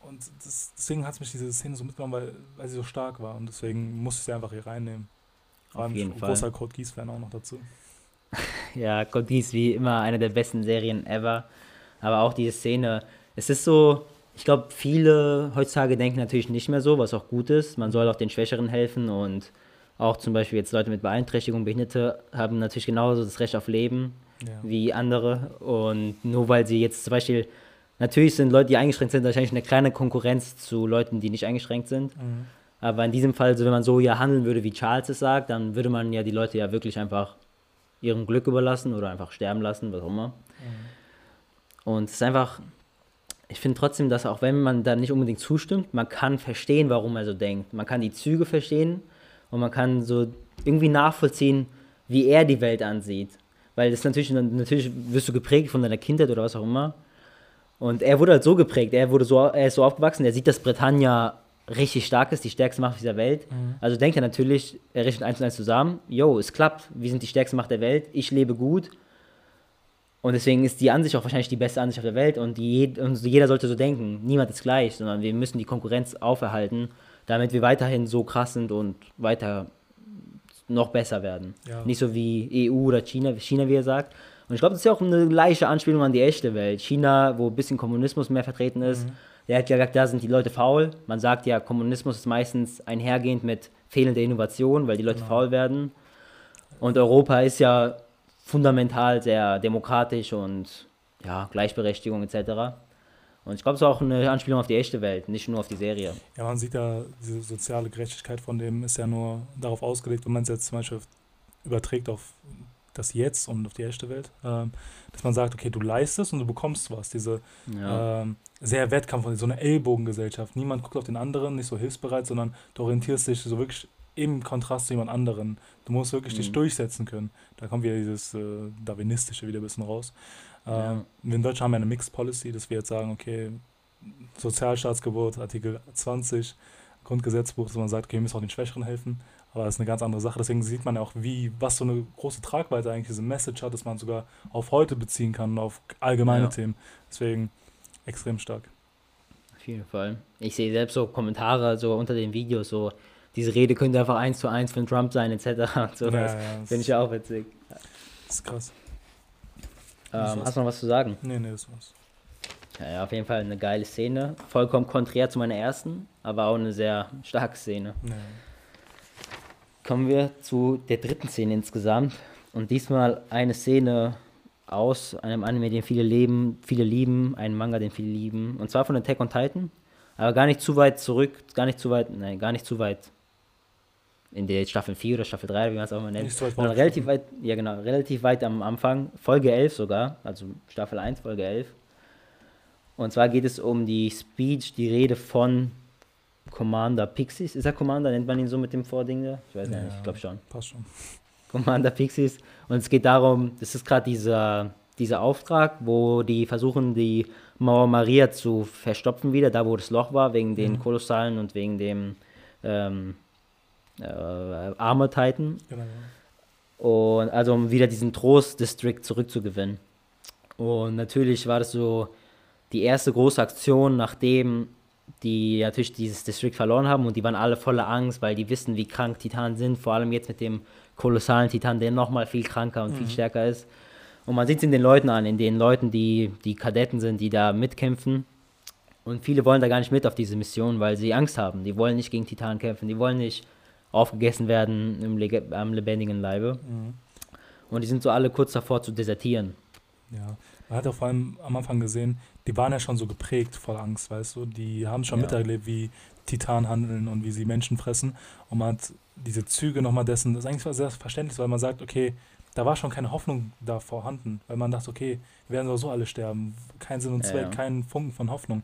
Und das, deswegen hat es mich diese Szene so mitgenommen, weil, weil sie so stark war und deswegen musste ich sie einfach hier reinnehmen. Vor allem Auf jeden Fall. großer Code Geass-Fan auch noch dazu. ja, Code Geass wie immer eine der besten Serien ever. Aber auch diese Szene, es ist so, ich glaube, viele heutzutage denken natürlich nicht mehr so, was auch gut ist. Man soll auch den Schwächeren helfen und auch zum Beispiel jetzt Leute mit Beeinträchtigung, Behinderte haben natürlich genauso das Recht auf Leben ja. wie andere. Und nur weil sie jetzt zum Beispiel, natürlich sind Leute, die eingeschränkt sind, wahrscheinlich eine kleine Konkurrenz zu Leuten, die nicht eingeschränkt sind. Mhm. Aber in diesem Fall, so wenn man so ja handeln würde, wie Charles es sagt, dann würde man ja die Leute ja wirklich einfach ihrem Glück überlassen oder einfach sterben lassen, was auch immer. Mhm. Und es ist einfach, ich finde trotzdem, dass auch wenn man da nicht unbedingt zustimmt, man kann verstehen, warum er so denkt. Man kann die Züge verstehen und man kann so irgendwie nachvollziehen, wie er die Welt ansieht. Weil das natürlich, natürlich wirst du geprägt von deiner Kindheit oder was auch immer. Und er wurde halt so geprägt, er wurde so, er ist so aufgewachsen, er sieht, dass Britannia richtig stark ist, die stärkste Macht dieser Welt. Mhm. Also denkt er natürlich, er rechnet eins und eins zusammen, yo, es klappt, wir sind die stärkste Macht der Welt, ich lebe gut und deswegen ist die Ansicht auch wahrscheinlich die beste Ansicht auf der Welt und, die, und jeder sollte so denken. Niemand ist gleich, sondern wir müssen die Konkurrenz auferhalten, damit wir weiterhin so krass sind und weiter noch besser werden. Ja. Nicht so wie EU oder China, China, wie er sagt. Und ich glaube, das ist ja auch eine leichte Anspielung an die echte Welt. China, wo ein bisschen Kommunismus mehr vertreten ist, mhm. der hat ja gesagt, da sind die Leute faul. Man sagt ja, Kommunismus ist meistens einhergehend mit fehlender Innovation, weil die Leute genau. faul werden. Und Europa ist ja fundamental sehr demokratisch und ja, Gleichberechtigung etc. Und ich glaube, es ist auch eine Anspielung auf die echte Welt, nicht nur auf die Serie. Ja, man sieht ja, diese soziale Gerechtigkeit von dem ist ja nur darauf ausgelegt, wenn man es jetzt zum Beispiel überträgt auf das Jetzt und auf die echte Welt, ähm, dass man sagt, okay, du leistest und du bekommst was. Diese ja. ähm, sehr Wettkampf, so eine Ellbogengesellschaft. Niemand guckt auf den anderen, nicht so hilfsbereit, sondern du orientierst dich so wirklich im Kontrast zu jemand anderen. Du musst wirklich mhm. dich durchsetzen können. Da kommt wieder dieses äh, Darwinistische wieder ein bisschen raus. Äh, ja. Wir in Deutschland haben ja eine Mixed Policy, dass wir jetzt sagen, okay, Sozialstaatsgebot, Artikel 20, Grundgesetzbuch, dass man sagt, okay, wir müssen auch den Schwächeren helfen. Aber das ist eine ganz andere Sache. Deswegen sieht man ja auch, wie, was so eine große Tragweite eigentlich diese Message hat, dass man sogar auf heute beziehen kann und auf allgemeine ja. Themen. Deswegen extrem stark. Auf jeden Fall. Ich sehe selbst so Kommentare so unter den Videos, so diese Rede könnte einfach eins zu eins von Trump sein, etc. So, ja, ja, Finde ich ja auch witzig. Das ist krass. Ähm, hast du noch was zu sagen? Nee, nee, das war's. Ja, auf jeden Fall eine geile Szene. Vollkommen konträr zu meiner ersten, aber auch eine sehr starke Szene. Ja. Kommen wir zu der dritten Szene insgesamt. Und diesmal eine Szene aus einem Anime, den viele leben, viele lieben, einen Manga, den viele lieben. Und zwar von Attack on Titan. Aber gar nicht zu weit zurück, gar nicht zu weit, nein, gar nicht zu weit in der Staffel 4 oder Staffel 3, wie man es auch mal nennt. So weit relativ weit, ja genau, relativ weit am Anfang, Folge 11 sogar, also Staffel 1, Folge 11. Und zwar geht es um die Speech, die Rede von Commander Pixies. Ist er Commander? Nennt man ihn so mit dem Vording da? Ich weiß ja, nicht, ich glaube schon. Passt schon. Commander Pixies. Und es geht darum, das ist gerade dieser, dieser Auftrag, wo die versuchen, die Mauer Maria zu verstopfen wieder, da wo das Loch war, wegen den mhm. Kolossalen und wegen dem ähm, äh, Armor Titan. Genau. Und also um wieder diesen Trost-District zurückzugewinnen. Und natürlich war das so die erste große Aktion, nachdem die natürlich dieses District verloren haben und die waren alle voller Angst, weil die wissen, wie krank Titanen sind, vor allem jetzt mit dem kolossalen Titan, der nochmal viel kranker und mhm. viel stärker ist. Und man sieht es in den Leuten an, in den Leuten, die die Kadetten sind, die da mitkämpfen. Und viele wollen da gar nicht mit auf diese Mission, weil sie Angst haben. Die wollen nicht gegen Titanen kämpfen, die wollen nicht aufgegessen werden im Le am lebendigen Leibe. Mhm. Und die sind so alle kurz davor zu desertieren. Ja, man hat auch vor allem am Anfang gesehen, die waren ja schon so geprägt voll Angst, weißt du. Die haben schon ja. miterlebt, wie Titanen handeln und wie sie Menschen fressen. Und man hat diese Züge nochmal dessen, das ist eigentlich sehr verständlich, weil man sagt, okay, da war schon keine Hoffnung da vorhanden, weil man dachte, okay, wir werden sowieso alle sterben. Kein Sinn und Zweck, ja, ja. kein Funken von Hoffnung.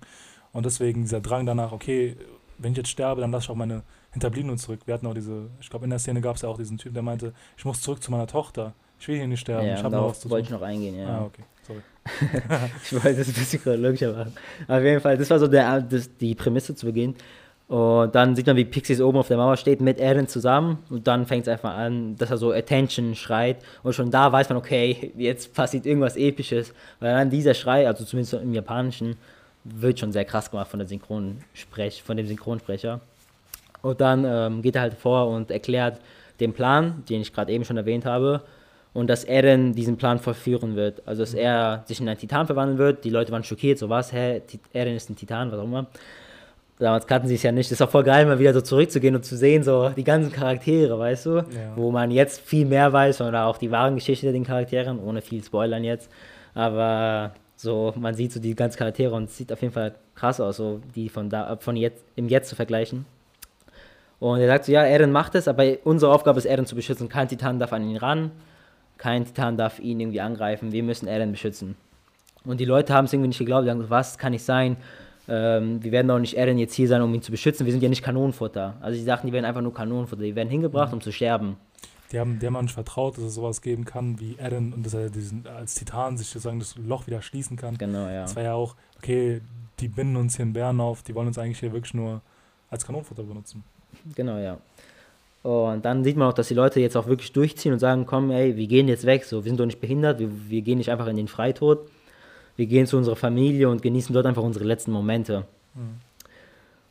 Und deswegen dieser Drang danach, okay, wenn ich jetzt sterbe, dann lasse ich auch meine Hinterbliebenen zurück. Wir hatten auch diese, ich glaube, in der Szene gab es ja auch diesen Typ, der meinte, ich muss zurück zu meiner Tochter. Ich will hier nicht sterben. Ja, ich habe noch was zu tun. wollte ich noch eingehen, ja. Ah, okay, sorry. ich wollte das ein bisschen chronologischer machen. Auf jeden Fall, das war so der, das, die Prämisse zu Beginn. Und dann sieht man, wie Pixies oben auf der Mauer steht mit Eren zusammen. Und dann fängt es einfach an, dass er so Attention schreit. Und schon da weiß man, okay, jetzt passiert irgendwas Episches. Weil dann dieser Schrei, also zumindest im Japanischen, wird schon sehr krass gemacht von, der Synchronsprech, von dem Synchronsprecher. Und dann ähm, geht er halt vor und erklärt den Plan, den ich gerade eben schon erwähnt habe. Und dass Eren diesen Plan vollführen wird. Also, dass er sich in einen Titan verwandeln wird. Die Leute waren schockiert, so was, hä, Eren ist ein Titan, was auch immer damals kannten sie es ja nicht. Das ist auch voll geil, mal wieder so zurückzugehen und zu sehen, so die ganzen Charaktere, weißt du? Ja. Wo man jetzt viel mehr weiß oder auch die wahren Geschichten den Charakteren, ohne viel Spoilern jetzt. Aber so, man sieht so die ganzen Charaktere und es sieht auf jeden Fall krass aus, so die von da, von jetzt, im Jetzt zu vergleichen. Und er sagt so, ja, Eren macht es, aber unsere Aufgabe ist, Eren zu beschützen. Kein Titan darf an ihn ran, kein Titan darf ihn irgendwie angreifen, wir müssen Eren beschützen. Und die Leute haben es irgendwie nicht geglaubt, die haben gesagt, was kann nicht sein? Ähm, wir werden doch nicht Eren jetzt hier sein, um ihn zu beschützen. Wir sind ja nicht Kanonenfutter. Also die dachten, die werden einfach nur Kanonenfutter. Die werden hingebracht, mhm. um zu sterben. Die haben, die haben nicht vertraut, dass es sowas geben kann wie Eren und dass er diesen, als Titan sich sozusagen das Loch wieder schließen kann. Genau, ja. Das war ja auch, okay, die binden uns hier in Bären auf, die wollen uns eigentlich hier wirklich nur als Kanonenfutter benutzen. Genau, ja. Und dann sieht man auch, dass die Leute jetzt auch wirklich durchziehen und sagen, komm, ey, wir gehen jetzt weg, so, wir sind doch nicht behindert, wir, wir gehen nicht einfach in den Freitod, wir gehen zu unserer Familie und genießen dort einfach unsere letzten Momente. Mhm.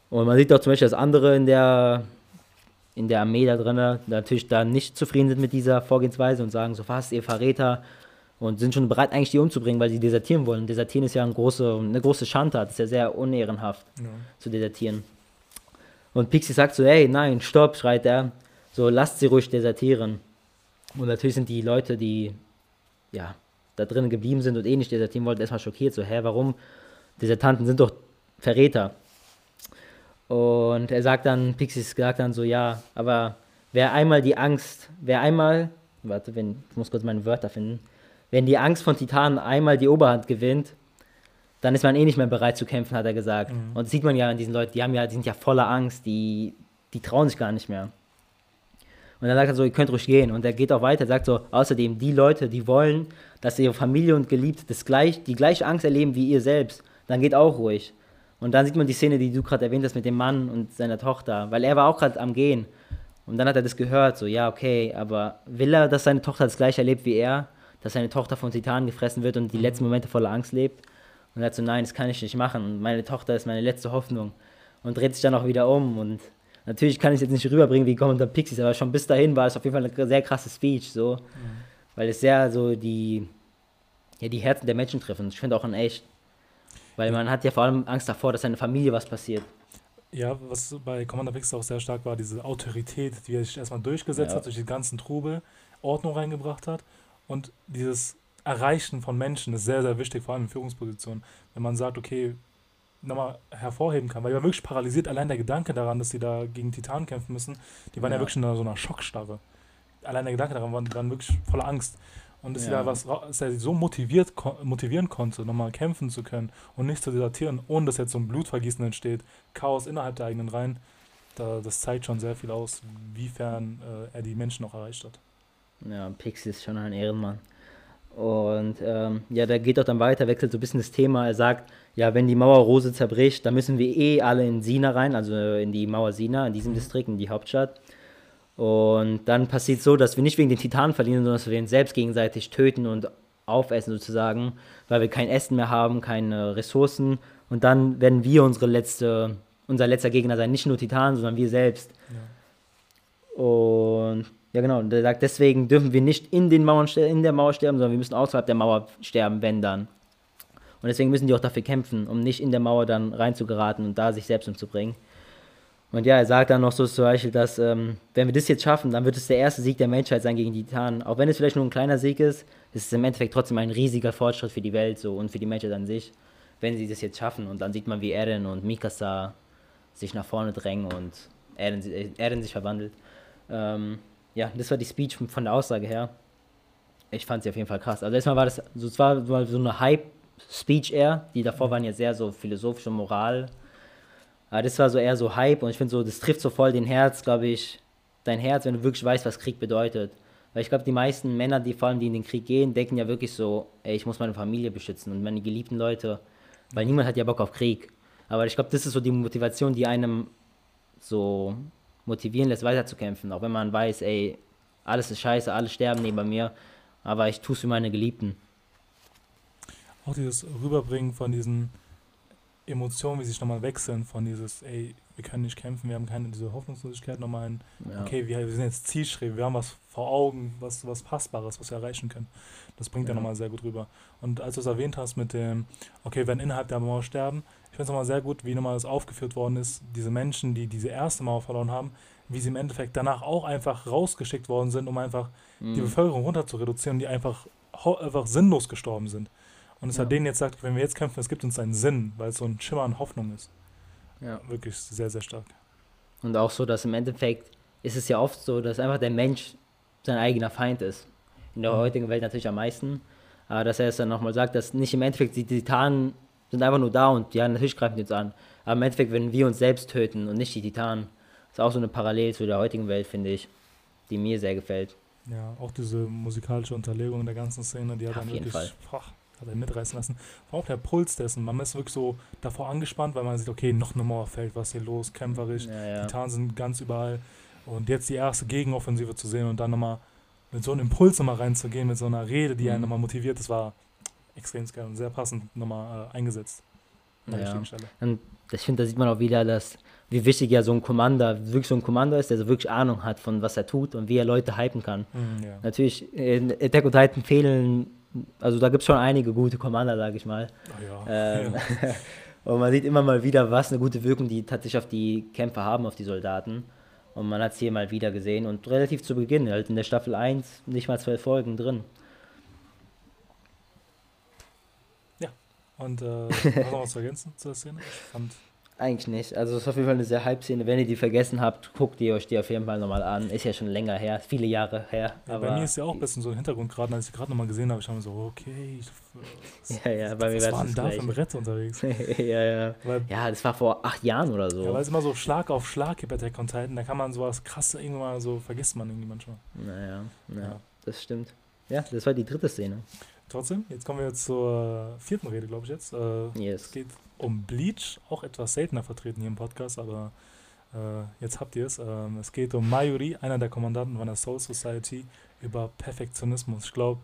Und man sieht auch zum Beispiel, dass andere in der, in der Armee da drin natürlich da nicht zufrieden sind mit dieser Vorgehensweise und sagen, so fast ihr Verräter und sind schon bereit, eigentlich die umzubringen, weil sie desertieren wollen. Desertieren ist ja eine große, eine große Schandtat, ist ja sehr unehrenhaft ja. zu desertieren. Und Pixie sagt so, ey, nein, stopp, schreit er, so lasst sie ruhig desertieren. Und natürlich sind die Leute, die ja da drinnen geblieben sind und eh nicht desertieren wollten, erstmal schockiert, so, hä, warum? Desertanten sind doch Verräter. Und er sagt dann, Pixie sagt dann so, ja, aber wer einmal die Angst, wer einmal, warte, wenn, ich muss kurz meine Wörter finden, wenn die Angst von Titanen einmal die Oberhand gewinnt, dann ist man eh nicht mehr bereit zu kämpfen, hat er gesagt. Mhm. Und das sieht man ja an diesen Leuten, die haben ja, die sind ja voller Angst, die, die trauen sich gar nicht mehr. Und dann sagt er so, ihr könnt ruhig gehen. Und er geht auch weiter, sagt so, außerdem, die Leute, die wollen, dass ihre Familie und Geliebte das gleich, die gleiche Angst erleben wie ihr selbst, dann geht auch ruhig. Und dann sieht man die Szene, die du gerade erwähnt hast mit dem Mann und seiner Tochter, weil er war auch gerade am Gehen. Und dann hat er das gehört, so, ja, okay, aber will er, dass seine Tochter das gleiche erlebt wie er? Dass seine Tochter von Titanen gefressen wird und die letzten Momente voller Angst lebt? Und er hat so, nein, das kann ich nicht machen. meine Tochter ist meine letzte Hoffnung. Und dreht sich dann auch wieder um und Natürlich kann ich es jetzt nicht rüberbringen wie Commodore Pixies, aber schon bis dahin war es auf jeden Fall eine sehr krasse Speech, so. Mhm. Weil es sehr so die, ja, die Herzen der Menschen trifft. Und ich finde auch in echt. Weil man hat ja vor allem Angst davor, dass seine Familie was passiert. Ja, was bei Commander Pix auch sehr stark war, diese Autorität, die er sich erstmal durchgesetzt ja. hat, durch die ganzen Trubel, Ordnung reingebracht hat. Und dieses Erreichen von Menschen ist sehr, sehr wichtig, vor allem in Führungspositionen. Wenn man sagt, okay, nochmal hervorheben kann, weil die war wirklich paralysiert. Allein der Gedanke daran, dass sie da gegen Titan kämpfen müssen, die waren ja, ja wirklich in so einer Schockstarre. Allein der Gedanke daran war dann wirklich voller Angst. Und dass ja. sie da was, dass er sie so motiviert, motivieren konnte, nochmal kämpfen zu können und nicht zu desertieren, ohne dass jetzt so ein Blutvergießen entsteht, Chaos innerhalb der eigenen Reihen, da, das zeigt schon sehr viel aus, wiefern äh, er die Menschen noch erreicht hat. Ja, Pixie ist schon ein Ehrenmann. Und ähm, ja, der geht auch dann weiter, wechselt so ein bisschen das Thema. Er sagt, ja, wenn die Mauer Rose zerbricht, dann müssen wir eh alle in Sina rein, also in die Mauer Sina, in diesem mhm. Distrikt, in die Hauptstadt. Und dann passiert so, dass wir nicht wegen den Titanen verlieren, sondern dass wir ihn selbst gegenseitig töten und aufessen sozusagen, weil wir kein Essen mehr haben, keine Ressourcen. Und dann werden wir unsere letzte, unser letzter Gegner sein, nicht nur Titanen, sondern wir selbst. Ja. Und ja genau, der sagt, deswegen dürfen wir nicht in, den Mauern, in der Mauer sterben, sondern wir müssen außerhalb der Mauer sterben, wenn dann. Und deswegen müssen die auch dafür kämpfen, um nicht in der Mauer dann reinzugeraten und da sich selbst umzubringen. Und ja, er sagt dann noch so zum Beispiel, dass ähm, wenn wir das jetzt schaffen, dann wird es der erste Sieg der Menschheit sein gegen die Titanen. Auch wenn es vielleicht nur ein kleiner Sieg ist, ist es im Endeffekt trotzdem ein riesiger Fortschritt für die Welt so und für die Menschheit an sich, wenn sie das jetzt schaffen. Und dann sieht man, wie Eren und Mikasa sich nach vorne drängen und Eren, Eren sich verwandelt. Ähm, ja, das war die Speech von der Aussage her. Ich fand sie auf jeden Fall krass. Also erstmal war das, so, es war so eine Hype Speech eher. Die davor waren ja sehr so philosophische Moral. Aber das war so eher so Hype und ich finde so, das trifft so voll den Herz, glaube ich, dein Herz, wenn du wirklich weißt, was Krieg bedeutet. Weil ich glaube, die meisten Männer, die vor allem die in den Krieg gehen, denken ja wirklich so, ey, ich muss meine Familie beschützen und meine geliebten Leute, weil niemand hat ja Bock auf Krieg. Aber ich glaube, das ist so die Motivation, die einem so motivieren lässt, weiterzukämpfen. Auch wenn man weiß, ey, alles ist scheiße, alle sterben neben mir, aber ich tue es für meine Geliebten auch dieses Rüberbringen von diesen Emotionen, wie sie sich nochmal wechseln, von dieses, ey, wir können nicht kämpfen, wir haben keine diese Hoffnungslosigkeit, nochmal ein, ja. okay, wir, wir, sind jetzt zielstrebig, wir haben was vor Augen, was, was Passbares, was wir erreichen können. Das bringt ja, ja nochmal sehr gut rüber. Und als du es erwähnt hast mit dem, okay, wir werden innerhalb der Mauer sterben, ich finde es nochmal sehr gut, wie nochmal das aufgeführt worden ist, diese Menschen, die diese erste Mauer verloren haben, wie sie im Endeffekt danach auch einfach rausgeschickt worden sind, um einfach mhm. die Bevölkerung runter zu reduzieren, die einfach, einfach sinnlos gestorben sind. Und es ja. hat denen jetzt gesagt, wenn wir jetzt kämpfen, es gibt uns einen Sinn, weil es so ein Schimmer an Hoffnung ist. Ja. Wirklich sehr, sehr stark. Und auch so, dass im Endeffekt ist es ja oft so, dass einfach der Mensch sein eigener Feind ist. In der mhm. heutigen Welt natürlich am meisten. Aber dass er es dann nochmal sagt, dass nicht im Endeffekt die Titanen sind einfach nur da und ja, natürlich greifen die uns an. Aber im Endeffekt, wenn wir uns selbst töten und nicht die Titanen, ist auch so eine Parallele zu der heutigen Welt, finde ich, die mir sehr gefällt. Ja, auch diese musikalische Unterlegung der ganzen Szene, die hat ja, dann wirklich boah, hat er mitreißen lassen. Auch der Puls dessen, man ist wirklich so davor angespannt, weil man sieht, okay, noch eine Mauer fällt, was hier los, kämpferisch, ja, ja. Titanen sind ganz überall. Und jetzt die erste Gegenoffensive zu sehen und dann nochmal mit so einem Impuls nochmal reinzugehen, mit so einer Rede, die mhm. einen nochmal motiviert, das war extrem geil und sehr passend nochmal äh, eingesetzt. Ja. Und ich finde, da sieht man auch wieder, dass wie wichtig ja so ein Commander, wirklich so ein Commander ist, der so wirklich Ahnung hat von was er tut und wie er Leute hypen kann. Mhm, ja. Natürlich, in Attack on Titan fehlen, also da gibt es schon einige gute Commander, sage ich mal. Oh ja. Ähm, ja. und man sieht immer mal wieder, was eine gute Wirkung die tatsächlich auf die Kämpfer haben, auf die Soldaten. Und man hat es hier mal wieder gesehen und relativ zu Beginn, halt in der Staffel 1, nicht mal zwölf Folgen drin. Und äh, noch was zu ergänzen zu der Szene? Ich fand eigentlich nicht. Also es ist auf jeden Fall eine sehr Hype-Szene. Wenn ihr die vergessen habt, guckt ihr euch die auf jeden Fall nochmal an. Ist ja schon länger her, viele Jahre her. Ja, bei mir ist ja auch ein bisschen so im Hintergrund gerade, als ich gerade nochmal gesehen habe, ich habe mir so, okay, ich, ja, ja, bei mir was war denn da ein Brett unterwegs? ja, ja. Weil, ja, das war vor acht Jahren oder so. Ja, weil es immer so Schlag auf Schlag gibt bei Attack on Titan, da kann man sowas krass irgendwann mal so, vergisst man irgendwie manchmal. Naja, ja, ja, das stimmt. Ja, das war die dritte Szene. Trotzdem, jetzt kommen wir zur vierten Rede, glaube ich jetzt. Äh, yes. Es geht um Bleach, auch etwas seltener vertreten hier im Podcast, aber äh, jetzt habt ihr es. Ähm, es geht um Mayuri, einer der Kommandanten von der Soul Society, über Perfektionismus. Ich glaube,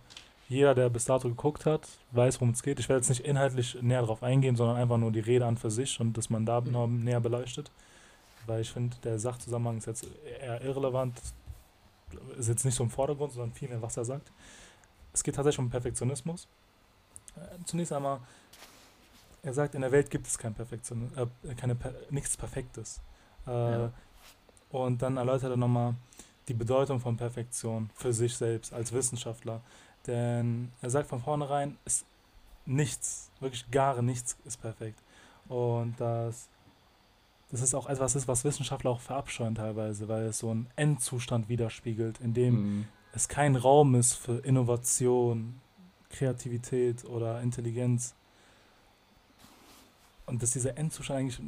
jeder, der bis dato geguckt hat, weiß, worum es geht. Ich werde jetzt nicht inhaltlich näher darauf eingehen, sondern einfach nur die Rede an für sich und dass man da mhm. noch näher beleuchtet. Weil ich finde, der Sachzusammenhang ist jetzt eher irrelevant, ist jetzt nicht so im Vordergrund, sondern vielmehr, was er sagt. Es geht tatsächlich um Perfektionismus. Äh, zunächst einmal er sagt, in der Welt gibt es kein Perfektion, äh, keine, nichts Perfektes. Äh, ja. Und dann erläutert er nochmal die Bedeutung von Perfektion für sich selbst als Wissenschaftler. Denn er sagt von vornherein, ist nichts, wirklich gar nichts ist perfekt. Und das, das ist auch etwas, ist, was Wissenschaftler auch verabscheuen teilweise, weil es so einen Endzustand widerspiegelt, in dem mhm. Es kein Raum ist für Innovation, Kreativität oder Intelligenz und dass dieser Endzustand eigentlich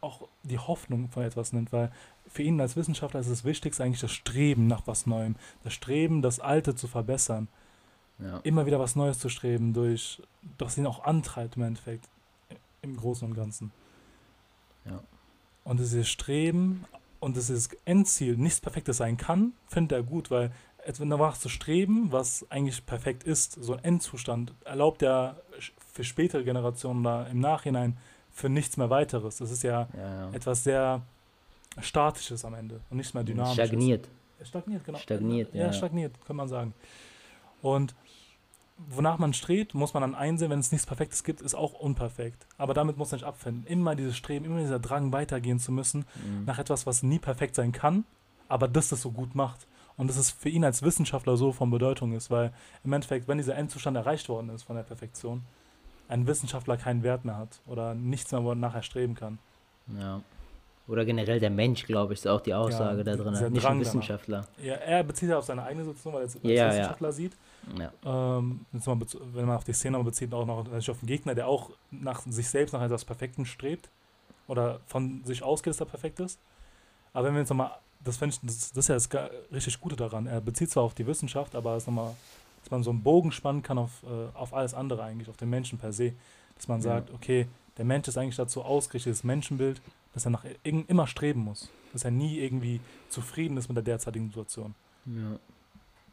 auch die Hoffnung von etwas nimmt, weil für ihn als Wissenschaftler ist das Wichtigste eigentlich das Streben nach was Neuem, das Streben, das Alte zu verbessern, ja. immer wieder was Neues zu streben, durch, das ihn auch antreibt im Endeffekt, im Großen und Ganzen. Ja. Und dieses Streben und dieses Endziel nichts Perfektes sein kann, findet er gut, weil danach zu streben, was eigentlich perfekt ist, so ein Endzustand, erlaubt er für spätere Generationen da im Nachhinein für nichts mehr weiteres. Das ist ja, ja, ja. etwas sehr Statisches am Ende und nichts mehr Dynamisches. Stagniert. Stagniert, genau. Stagniert, ja. Ja, stagniert, kann man sagen. Und wonach man strebt, muss man dann einsehen, wenn es nichts Perfektes gibt, ist auch unperfekt. Aber damit muss man nicht abfinden. Immer dieses Streben, immer dieser Drang, weitergehen zu müssen, mhm. nach etwas, was nie perfekt sein kann, aber das das so gut macht. Und das ist für ihn als Wissenschaftler so von Bedeutung ist, weil im Endeffekt, wenn dieser Endzustand erreicht worden ist von der Perfektion, ein Wissenschaftler keinen Wert mehr hat oder nichts mehr, er nachher streben kann. Ja. Oder generell der Mensch, glaube ich, ist auch die Aussage ja, da drin, nicht ein Wissenschaftler. Ja, er bezieht sich auf seine eigene Situation, weil er als ja, Wissenschaftler ja. sieht. Ja. Ähm, wenn man auf die Szene bezieht, auch noch auf den Gegner, der auch nach sich selbst nach etwas Perfekten strebt oder von sich ausgeht, dass er perfekt ist. Aber wenn wir jetzt nochmal, das, ich, das, das ist ja das richtig Gute daran. Er bezieht zwar auf die Wissenschaft, aber es ist nochmal dass man so einen Bogen spannen kann auf, äh, auf alles andere eigentlich, auf den Menschen per se. Dass man sagt, ja. okay, der Mensch ist eigentlich dazu ausgerichtet, das Menschenbild, dass er nach immer streben muss. Dass er nie irgendwie zufrieden ist mit der derzeitigen Situation. Ja.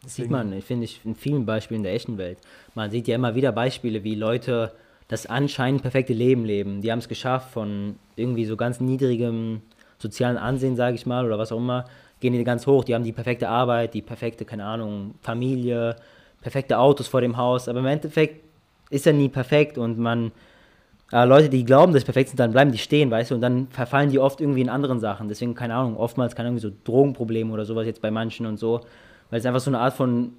Das sieht man, finde ich, in vielen Beispielen der echten Welt. Man sieht ja immer wieder Beispiele, wie Leute das anscheinend perfekte Leben leben. Die haben es geschafft, von irgendwie so ganz niedrigem sozialen Ansehen, sage ich mal, oder was auch immer, gehen die ganz hoch. Die haben die perfekte Arbeit, die perfekte, keine Ahnung, Familie, perfekte Autos vor dem Haus, aber im Endeffekt ist er nie perfekt und man, äh, Leute, die glauben, dass sie perfekt sind, dann bleiben die stehen, weißt du, und dann verfallen die oft irgendwie in anderen Sachen. Deswegen, keine Ahnung, oftmals kann irgendwie so Drogenprobleme oder sowas jetzt bei manchen und so, weil es einfach so eine Art von,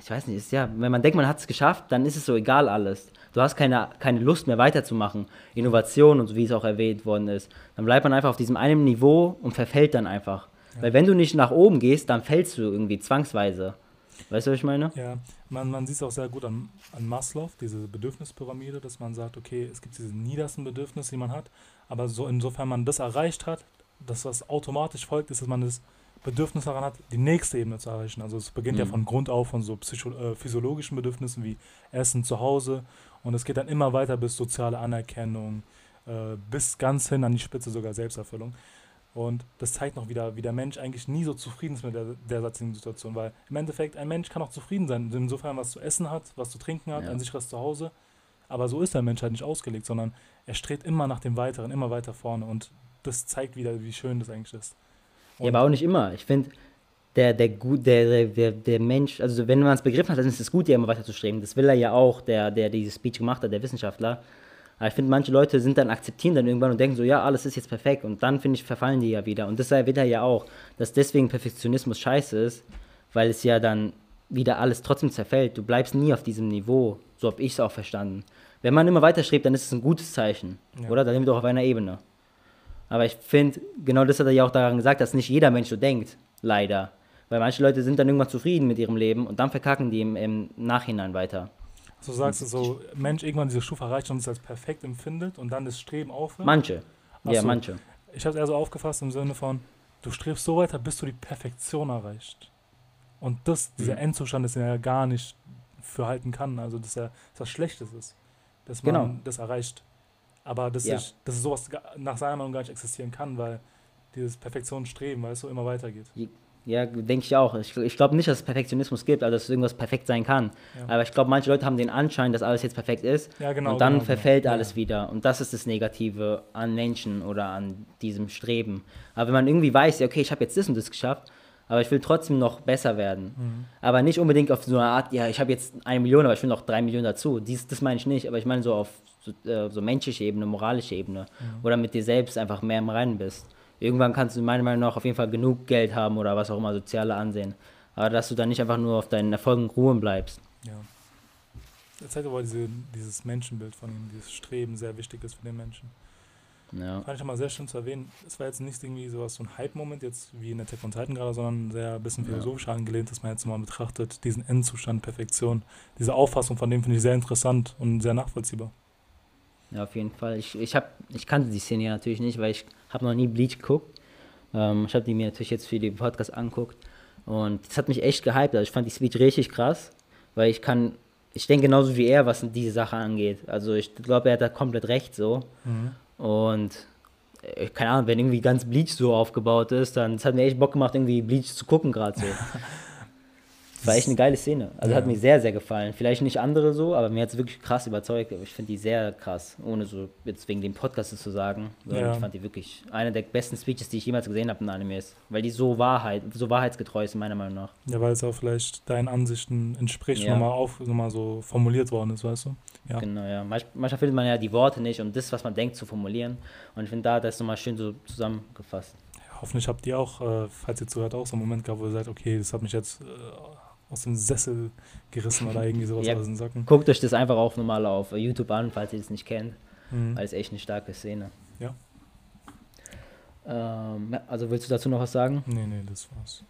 ich weiß nicht, ist ja, wenn man denkt, man hat es geschafft, dann ist es so egal alles. Du hast keine, keine Lust mehr weiterzumachen. Innovation und so, wie es auch erwähnt worden ist. Dann bleibt man einfach auf diesem einen Niveau und verfällt dann einfach. Ja. Weil wenn du nicht nach oben gehst, dann fällst du irgendwie zwangsweise. Weißt du, was ich meine? Ja, man, man sieht es auch sehr gut an, an Maslow, diese Bedürfnispyramide, dass man sagt, okay, es gibt diese niedersten Bedürfnisse, die man hat, aber so insofern man das erreicht hat, dass was automatisch folgt, ist, dass man das Bedürfnis daran hat, die nächste Ebene zu erreichen. Also es beginnt mhm. ja von Grund auf von so psycho äh, physiologischen Bedürfnissen wie Essen zu Hause und es geht dann immer weiter bis soziale Anerkennung, äh, bis ganz hin an die Spitze sogar Selbsterfüllung. Und das zeigt noch wieder, wie der Mensch eigentlich nie so zufrieden ist mit der derzeitigen Situation, weil im Endeffekt ein Mensch kann auch zufrieden sein, insofern was zu essen hat, was zu trinken hat, ja. ein sicheres Zuhause. Aber so ist der Mensch halt nicht ausgelegt, sondern er strebt immer nach dem Weiteren, immer weiter vorne. Und das zeigt wieder, wie schön das eigentlich ist. Und ja, aber auch nicht immer. Ich finde, der, der, der, der, der Mensch, also wenn man es begriffen hat, dann ist es gut, ja immer weiter zu streben. Das will er ja auch, der, der dieses Speech gemacht hat, der Wissenschaftler. Aber ich finde, manche Leute sind dann, akzeptieren dann irgendwann und denken so, ja, alles ist jetzt perfekt. Und dann, finde ich, verfallen die ja wieder. Und das wird er ja auch, dass deswegen Perfektionismus scheiße ist, weil es ja dann wieder alles trotzdem zerfällt. Du bleibst nie auf diesem Niveau. So habe ich es auch verstanden. Wenn man immer weiter strebt, dann ist es ein gutes Zeichen. Ja. Oder? Dann sind wir doch auf einer Ebene. Aber ich finde, genau das hat er ja auch daran gesagt, dass nicht jeder Mensch so denkt. Leider. Weil manche Leute sind dann irgendwann zufrieden mit ihrem Leben und dann verkacken die im, im Nachhinein weiter. So sagst du so, Mensch irgendwann diese Stufe erreicht und es als perfekt empfindet und dann das Streben aufhört? Manche. Achso, ja, manche. Ich habe es eher so aufgefasst im Sinne von, du strebst so weiter, bis du die Perfektion erreicht. Und das, dieser mhm. Endzustand, ist ja gar nicht für halten kann. Also, dass er das Schlechtes ist, dass man genau. das erreicht. Aber dass, ja. ich, dass sowas nach seiner Meinung gar nicht existieren kann, weil dieses Perfektionsstreben, weil es so immer weitergeht. Ja, denke ich auch. Ich, ich glaube nicht, dass es Perfektionismus gibt, also dass irgendwas perfekt sein kann. Ja. Aber ich glaube, manche Leute haben den Anschein, dass alles jetzt perfekt ist. Ja, genau, und dann genau, genau. verfällt genau. alles ja. wieder. Und das ist das Negative an Menschen oder an diesem Streben. Aber wenn man irgendwie weiß, ja, okay, ich habe jetzt das und das geschafft, aber ich will trotzdem noch besser werden. Mhm. Aber nicht unbedingt auf so eine Art, ja, ich habe jetzt eine Million, aber ich will noch drei Millionen dazu. Dies, das meine ich nicht, aber ich meine so auf so, äh, so menschliche Ebene, moralische Ebene. Mhm. Oder mit dir selbst einfach mehr im Reinen bist irgendwann kannst du meiner Meinung nach auf jeden Fall genug Geld haben oder was auch immer, soziale Ansehen. Aber dass du dann nicht einfach nur auf deinen Erfolgen ruhen bleibst. Ja. Er zeigt aber diese, dieses Menschenbild von ihm, dieses Streben sehr wichtig ist für den Menschen. Ja. Fand ich mal sehr schön zu erwähnen. Es war jetzt nicht irgendwie sowas, so ein Hype-Moment, jetzt wie in der Tech von Titan gerade, sondern sehr ein bisschen philosophisch ja. angelehnt, dass man jetzt mal betrachtet, diesen Endzustand, Perfektion. Diese Auffassung von dem finde ich sehr interessant und sehr nachvollziehbar. Ja, auf jeden Fall. Ich, ich, hab, ich kannte die Szene ja natürlich nicht, weil ich habe noch nie Bleach geguckt. Ähm, ich habe die mir natürlich jetzt für den Podcast angeguckt. Und das hat mich echt gehypt. Also ich fand die Speech richtig krass, weil ich kann, ich denke genauso wie er, was diese Sache angeht. Also ich glaube, er hat da komplett recht so. Mhm. Und äh, keine Ahnung, wenn irgendwie ganz Bleach so aufgebaut ist, dann es hat mir echt Bock gemacht, irgendwie Bleach zu gucken gerade so. war echt eine geile Szene. Also ja. hat mir sehr, sehr gefallen. Vielleicht nicht andere so, aber mir hat es wirklich krass überzeugt. Ich finde die sehr krass, ohne so jetzt wegen dem Podcast zu sagen. Ja. Ich fand die wirklich eine der besten Speeches, die ich jemals gesehen habe in Animes. Weil die so Wahrheit, so wahrheitsgetreu ist, meiner Meinung nach. Ja, weil es auch vielleicht deinen Ansichten entspricht, ja. nochmal auf, nochmal so formuliert worden ist, weißt du? Ja. Genau, ja. Manchmal findet man ja die Worte nicht, um das, was man denkt, zu formulieren. Und ich finde da, das ist nochmal schön so zusammengefasst. hoffentlich habt ihr auch, äh, falls ihr zuhört, auch so einen Moment gehabt, wo ihr sagt, okay, das hat mich jetzt äh, aus dem Sessel gerissen oder irgendwie sowas ja, aus den Socken. Guckt euch das einfach auf normal auf YouTube an, falls ihr das nicht kennt. Mhm. Weil es echt eine starke Szene. Ja. Ähm, also willst du dazu noch was sagen? Nee, nee, das war's.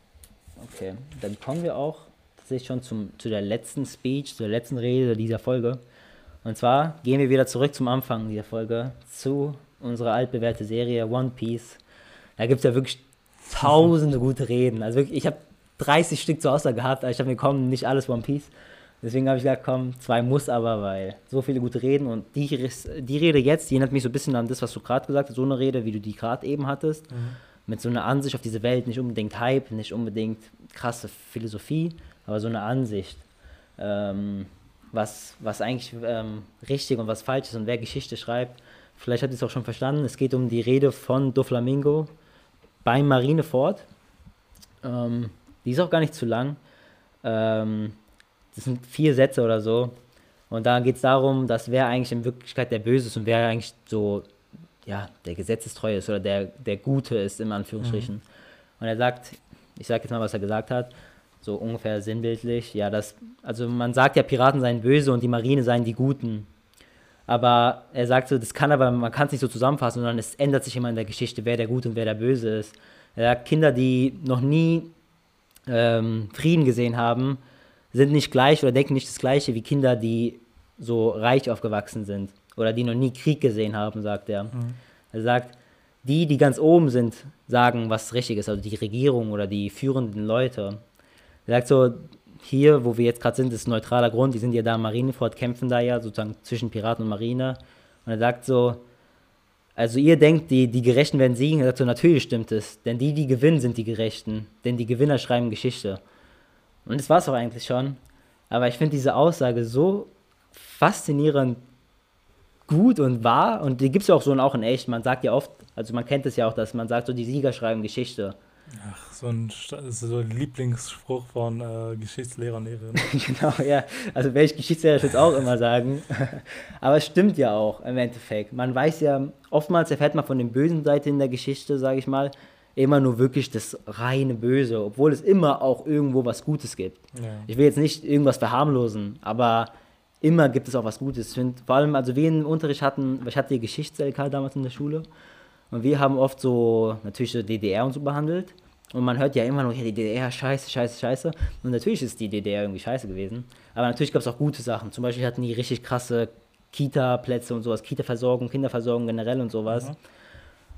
Okay, dann kommen wir auch tatsächlich schon zum, zu der letzten Speech, zu der letzten Rede dieser Folge. Und zwar gehen wir wieder zurück zum Anfang dieser Folge, zu unserer altbewährte Serie One Piece. Da gibt es ja wirklich tausende gute Reden. Also wirklich, ich habe 30 Stück zur Auswahl gehabt, aber ich habe mir kommen, nicht alles One Piece. Deswegen habe ich gesagt, komm, zwei muss aber, weil so viele gute Reden und die, die Rede jetzt, die erinnert mich so ein bisschen an das, was du gerade gesagt hast, so eine Rede, wie du die gerade eben hattest, mhm. mit so einer Ansicht auf diese Welt, nicht unbedingt Hype, nicht unbedingt krasse Philosophie, aber so eine Ansicht, ähm, was, was eigentlich ähm, richtig und was falsch ist und wer Geschichte schreibt. Vielleicht habt ihr es auch schon verstanden, es geht um die Rede von Doflamingo beim Marineford. Ähm, die ist auch gar nicht zu lang. Ähm, das sind vier Sätze oder so. Und da geht es darum, dass wer eigentlich in Wirklichkeit der Böse ist und wer eigentlich so, ja, der Gesetzestreu ist oder der, der Gute ist, im Anführungsstrichen. Mhm. Und er sagt, ich sage jetzt mal, was er gesagt hat, so ungefähr sinnbildlich, ja, das, also man sagt ja, Piraten seien böse und die Marine seien die Guten. Aber er sagt so, das kann aber, man kann es nicht so zusammenfassen, sondern es ändert sich immer in der Geschichte, wer der Gute und wer der Böse ist. Er sagt, Kinder, die noch nie ähm, Frieden gesehen haben, sind nicht gleich oder denken nicht das Gleiche wie Kinder, die so reich aufgewachsen sind oder die noch nie Krieg gesehen haben, sagt er. Mhm. Er sagt, die, die ganz oben sind, sagen, was richtig ist, also die Regierung oder die führenden Leute. Er sagt so, hier, wo wir jetzt gerade sind, ist neutraler Grund, die sind ja da Marineford, kämpfen da ja sozusagen zwischen Piraten und Marine. Und er sagt so, also ihr denkt, die, die Gerechten werden siegen, so, natürlich stimmt es, denn die, die gewinnen, sind die Gerechten, denn die Gewinner schreiben Geschichte. Und das war es auch eigentlich schon. Aber ich finde diese Aussage so faszinierend gut und wahr und die gibt es ja auch so und auch in echt. Man sagt ja oft, also man kennt es ja auch, dass man sagt, so die Sieger schreiben Geschichte. Ach, so ein, so ein Lieblingsspruch von äh, Geschichtslehrer und Lehrerinnen. genau, ja. Also welche Geschichtslehrer ich auch immer sagen. Aber es stimmt ja auch im Endeffekt. Man weiß ja, oftmals erfährt man von der bösen Seite in der Geschichte, sage ich mal, immer nur wirklich das reine Böse, obwohl es immer auch irgendwo was Gutes gibt. Ja. Ich will jetzt nicht irgendwas verharmlosen, aber immer gibt es auch was Gutes. Ich find, vor allem, also wir im Unterricht hatten, ich hatte die Geschichts-LK damals in der Schule und wir haben oft so, natürlich so DDR und so behandelt und man hört ja immer noch, ja, die DDR, scheiße, scheiße, scheiße. Und natürlich ist die DDR irgendwie scheiße gewesen. Aber natürlich gab es auch gute Sachen. Zum Beispiel hatten die richtig krasse Kita-Plätze und sowas, Kita-Versorgung, Kinderversorgung generell und sowas. Mhm.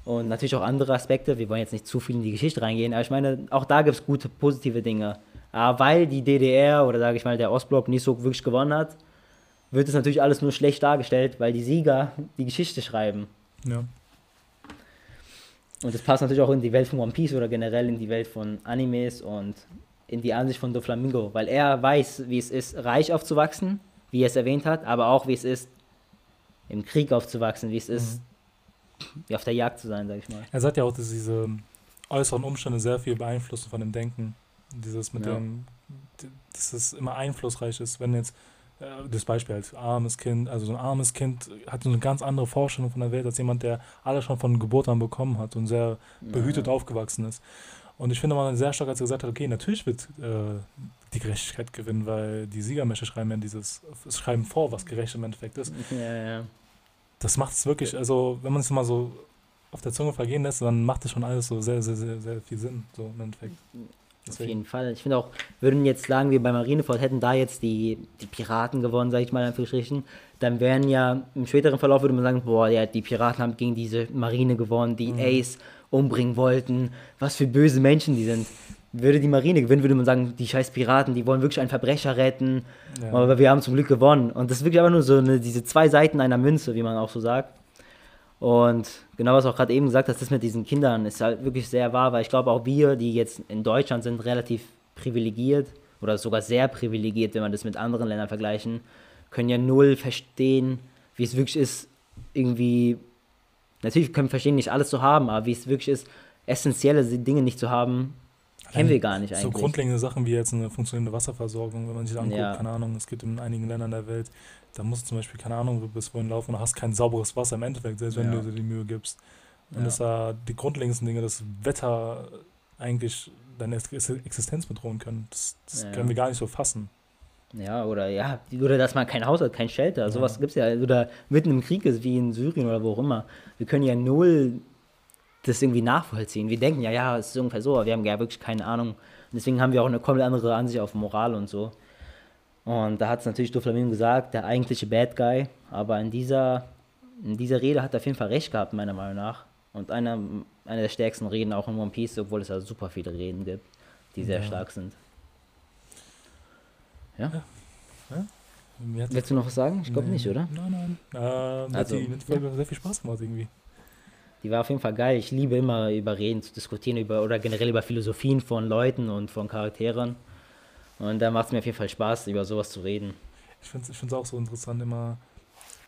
Und natürlich auch andere Aspekte. Wir wollen jetzt nicht zu viel in die Geschichte reingehen, aber ich meine, auch da gibt es gute, positive Dinge. Aber weil die DDR oder sage ich mal der Ostblock nicht so wirklich gewonnen hat, wird es natürlich alles nur schlecht dargestellt, weil die Sieger die Geschichte schreiben. Ja. Und das passt natürlich auch in die Welt von One Piece oder generell in die Welt von Animes und in die Ansicht von Doflamingo, weil er weiß, wie es ist, reich aufzuwachsen, wie er es erwähnt hat, aber auch wie es ist, im Krieg aufzuwachsen, wie es ist, mhm. auf der Jagd zu sein, sag ich mal. Er sagt ja auch, dass diese äußeren Umstände sehr viel beeinflussen von dem Denken. Dieses mit ja. dem, dass es immer einflussreich ist, wenn jetzt das Beispiel als armes Kind, also so ein armes Kind hat so eine ganz andere Vorstellung von der Welt als jemand, der alles schon von Geburt an bekommen hat und sehr behütet ja. aufgewachsen ist. Und ich finde mal sehr stark, als er gesagt hat, okay, natürlich wird äh, die Gerechtigkeit gewinnen, weil die Siegermächte schreiben ja dieses, schreiben vor, was gerecht im Endeffekt ist. Ja, ja. Das macht es wirklich, also wenn man es mal so auf der Zunge vergehen lässt, dann macht es schon alles so sehr, sehr, sehr, sehr viel Sinn, so im Endeffekt. Deswegen. Auf jeden Fall. Ich finde auch, würden jetzt sagen, wir bei Marineford hätten da jetzt die, die Piraten gewonnen, sage ich mal in Anführungsstrichen, dann wären ja im späteren Verlauf würde man sagen, boah, ja, die Piraten haben gegen diese Marine gewonnen, die mhm. Ace umbringen wollten, was für böse Menschen die sind. Würde die Marine gewinnen, würde man sagen, die scheiß Piraten, die wollen wirklich einen Verbrecher retten, ja. aber wir haben zum Glück gewonnen. Und das ist wirklich einfach nur so eine, diese zwei Seiten einer Münze, wie man auch so sagt. Und genau was auch gerade eben gesagt hast, das mit diesen Kindern ist halt wirklich sehr wahr, weil ich glaube auch wir, die jetzt in Deutschland sind, relativ privilegiert oder sogar sehr privilegiert, wenn man das mit anderen Ländern vergleichen, können ja null verstehen, wie es wirklich ist, irgendwie, natürlich können wir verstehen, nicht alles zu haben, aber wie es wirklich ist, essentielle Dinge nicht zu haben, kennen wir gar nicht eigentlich. So grundlegende Sachen wie jetzt eine funktionierende Wasserversorgung, wenn man sich anguckt, ja. keine Ahnung, es gibt in einigen Ländern der Welt, da musst du zum Beispiel, keine Ahnung, du bist wohin laufen und hast kein sauberes Wasser im Endeffekt, selbst wenn ja. du dir die Mühe gibst. Und ja. das da die grundlegendsten Dinge, das Wetter eigentlich deine Existenz bedrohen können. Das, das ja. können wir gar nicht so fassen. Ja, oder ja, oder dass man kein Haus hat, kein Shelter, ja. sowas gibt es ja. Oder mitten im Krieg ist, wie in Syrien oder wo auch immer. Wir können ja null das irgendwie nachvollziehen. Wir denken ja, ja, es ist ungefähr so, aber wir haben ja wirklich keine Ahnung. Und deswegen haben wir auch eine komplett andere Ansicht auf Moral und so. Und da hat es natürlich Doflamingo gesagt, der eigentliche Bad Guy. Aber in dieser, in dieser Rede hat er auf jeden Fall recht gehabt, meiner Meinung nach. Und einer, einer der stärksten Reden auch in One Piece, obwohl es ja super viele Reden gibt, die sehr ja. stark sind. Ja? ja. ja. Willst du noch was sagen? Ich glaube nee. nicht, oder? Nein, nein. Äh, also, die, die Folge ja. sehr viel Spaß gemacht irgendwie. Die war auf jeden Fall geil. Ich liebe immer über Reden zu diskutieren über oder generell über Philosophien von Leuten und von Charakteren. Und da macht es mir auf jeden Fall Spaß, über sowas zu reden. Ich finde es auch so interessant, immer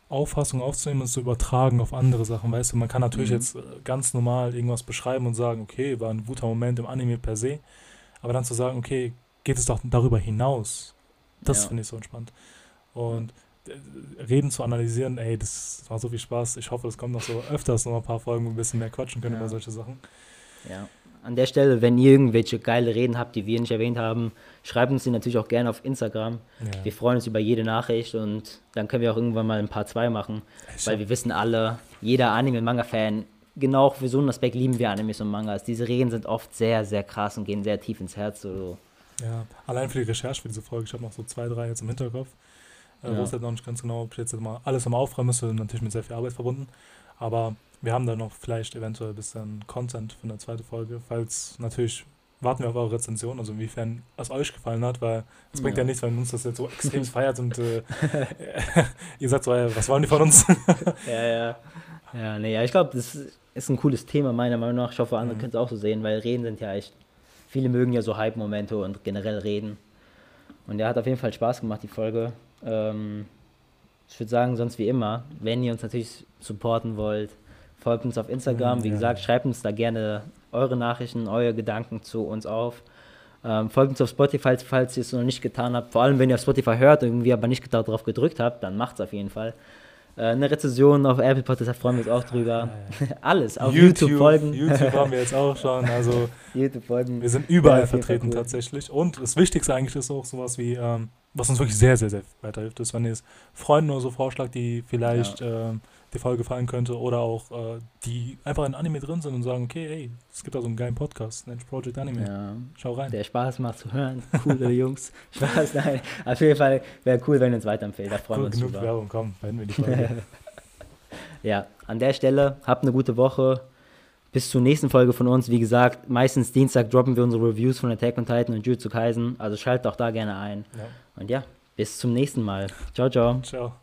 Auffassungen aufzunehmen und zu übertragen auf andere Sachen. Weißt du, man kann natürlich mhm. jetzt äh, ganz normal irgendwas beschreiben und sagen, okay, war ein guter Moment im Anime per se. Aber dann zu sagen, okay, geht es doch darüber hinaus. Das ja. finde ich so entspannt. Und äh, Reden zu analysieren, ey, das war so viel Spaß. Ich hoffe, es kommt noch so öfters noch ein paar Folgen, wo wir ein bisschen mehr quatschen können ja. über solche Sachen. Ja an der Stelle, wenn ihr irgendwelche geile Reden habt, die wir nicht erwähnt haben, schreibt uns die natürlich auch gerne auf Instagram. Ja. Wir freuen uns über jede Nachricht und dann können wir auch irgendwann mal ein paar zwei machen, ich weil wir wissen alle, jeder Anime-Manga-Fan, genau für so einen Aspekt lieben wir Animes und Mangas. Diese Reden sind oft sehr, sehr krass und gehen sehr tief ins Herz. So. Ja, allein für die Recherche für diese Folge, ich habe noch so zwei, drei jetzt im Hinterkopf. Äh, ja. Wo es halt noch nicht ganz genau, ob ich jetzt mal alles am Aufräumen ist, natürlich mit sehr viel Arbeit verbunden. Aber wir haben da noch vielleicht eventuell ein bisschen Content für eine zweite Folge, falls natürlich warten wir auf eure Rezension, also inwiefern es euch gefallen hat, weil es ja. bringt ja nichts, wenn uns das jetzt so extrem feiert und äh, ihr sagt so, was wollen die von uns? ja, ja. Ja, nee, ja, ich glaube, das ist ein cooles Thema, meiner Meinung nach. Ich hoffe, andere mhm. können es auch so sehen, weil Reden sind ja echt, viele mögen ja so Hype-Momente und generell reden. Und der hat auf jeden Fall Spaß gemacht, die Folge. Ähm, ich würde sagen, sonst wie immer, wenn ihr uns natürlich supporten wollt, folgt uns auf Instagram. Mhm, wie ja. gesagt, schreibt uns da gerne eure Nachrichten, eure Gedanken zu uns auf. Ähm, folgt uns auf Spotify, falls ihr es noch nicht getan habt. Vor allem, wenn ihr auf Spotify hört, irgendwie aber nicht darauf gedrückt habt, dann macht es auf jeden Fall. Äh, eine Rezension auf Apple Podcast, da freuen wir uns auch drüber. Ja, ja. Alles, auf YouTube, YouTube, folgen. YouTube haben wir jetzt auch schon. Also YouTube folgen. Wir sind überall ja, vertreten cool. tatsächlich. Und das Wichtigste eigentlich ist auch sowas wie, ähm, was uns wirklich sehr, sehr, sehr weiterhilft, ist, wenn ihr es Freunden oder so vorschlagt, die vielleicht ähm, die Folge gefallen könnte oder auch äh, die einfach in Anime drin sind und sagen, okay, hey, es gibt da so einen geilen Podcast, nennt Project Anime. Ja, Schau rein. Der Spaß macht zu hören. Coole Jungs. Spaß, nein. Auf jeden Fall wäre cool, wenn ihr uns weiterempfehlt. Da freuen cool, wir uns genug drüber. Werbung, komm, beenden wir die Folge. ja, an der Stelle, habt eine gute Woche. Bis zur nächsten Folge von uns. Wie gesagt, meistens Dienstag droppen wir unsere Reviews von Attack on Titan und Jutsu Kaisen. Also schaltet auch da gerne ein. Ja. Und ja, bis zum nächsten Mal. Ciao, ciao. Ciao.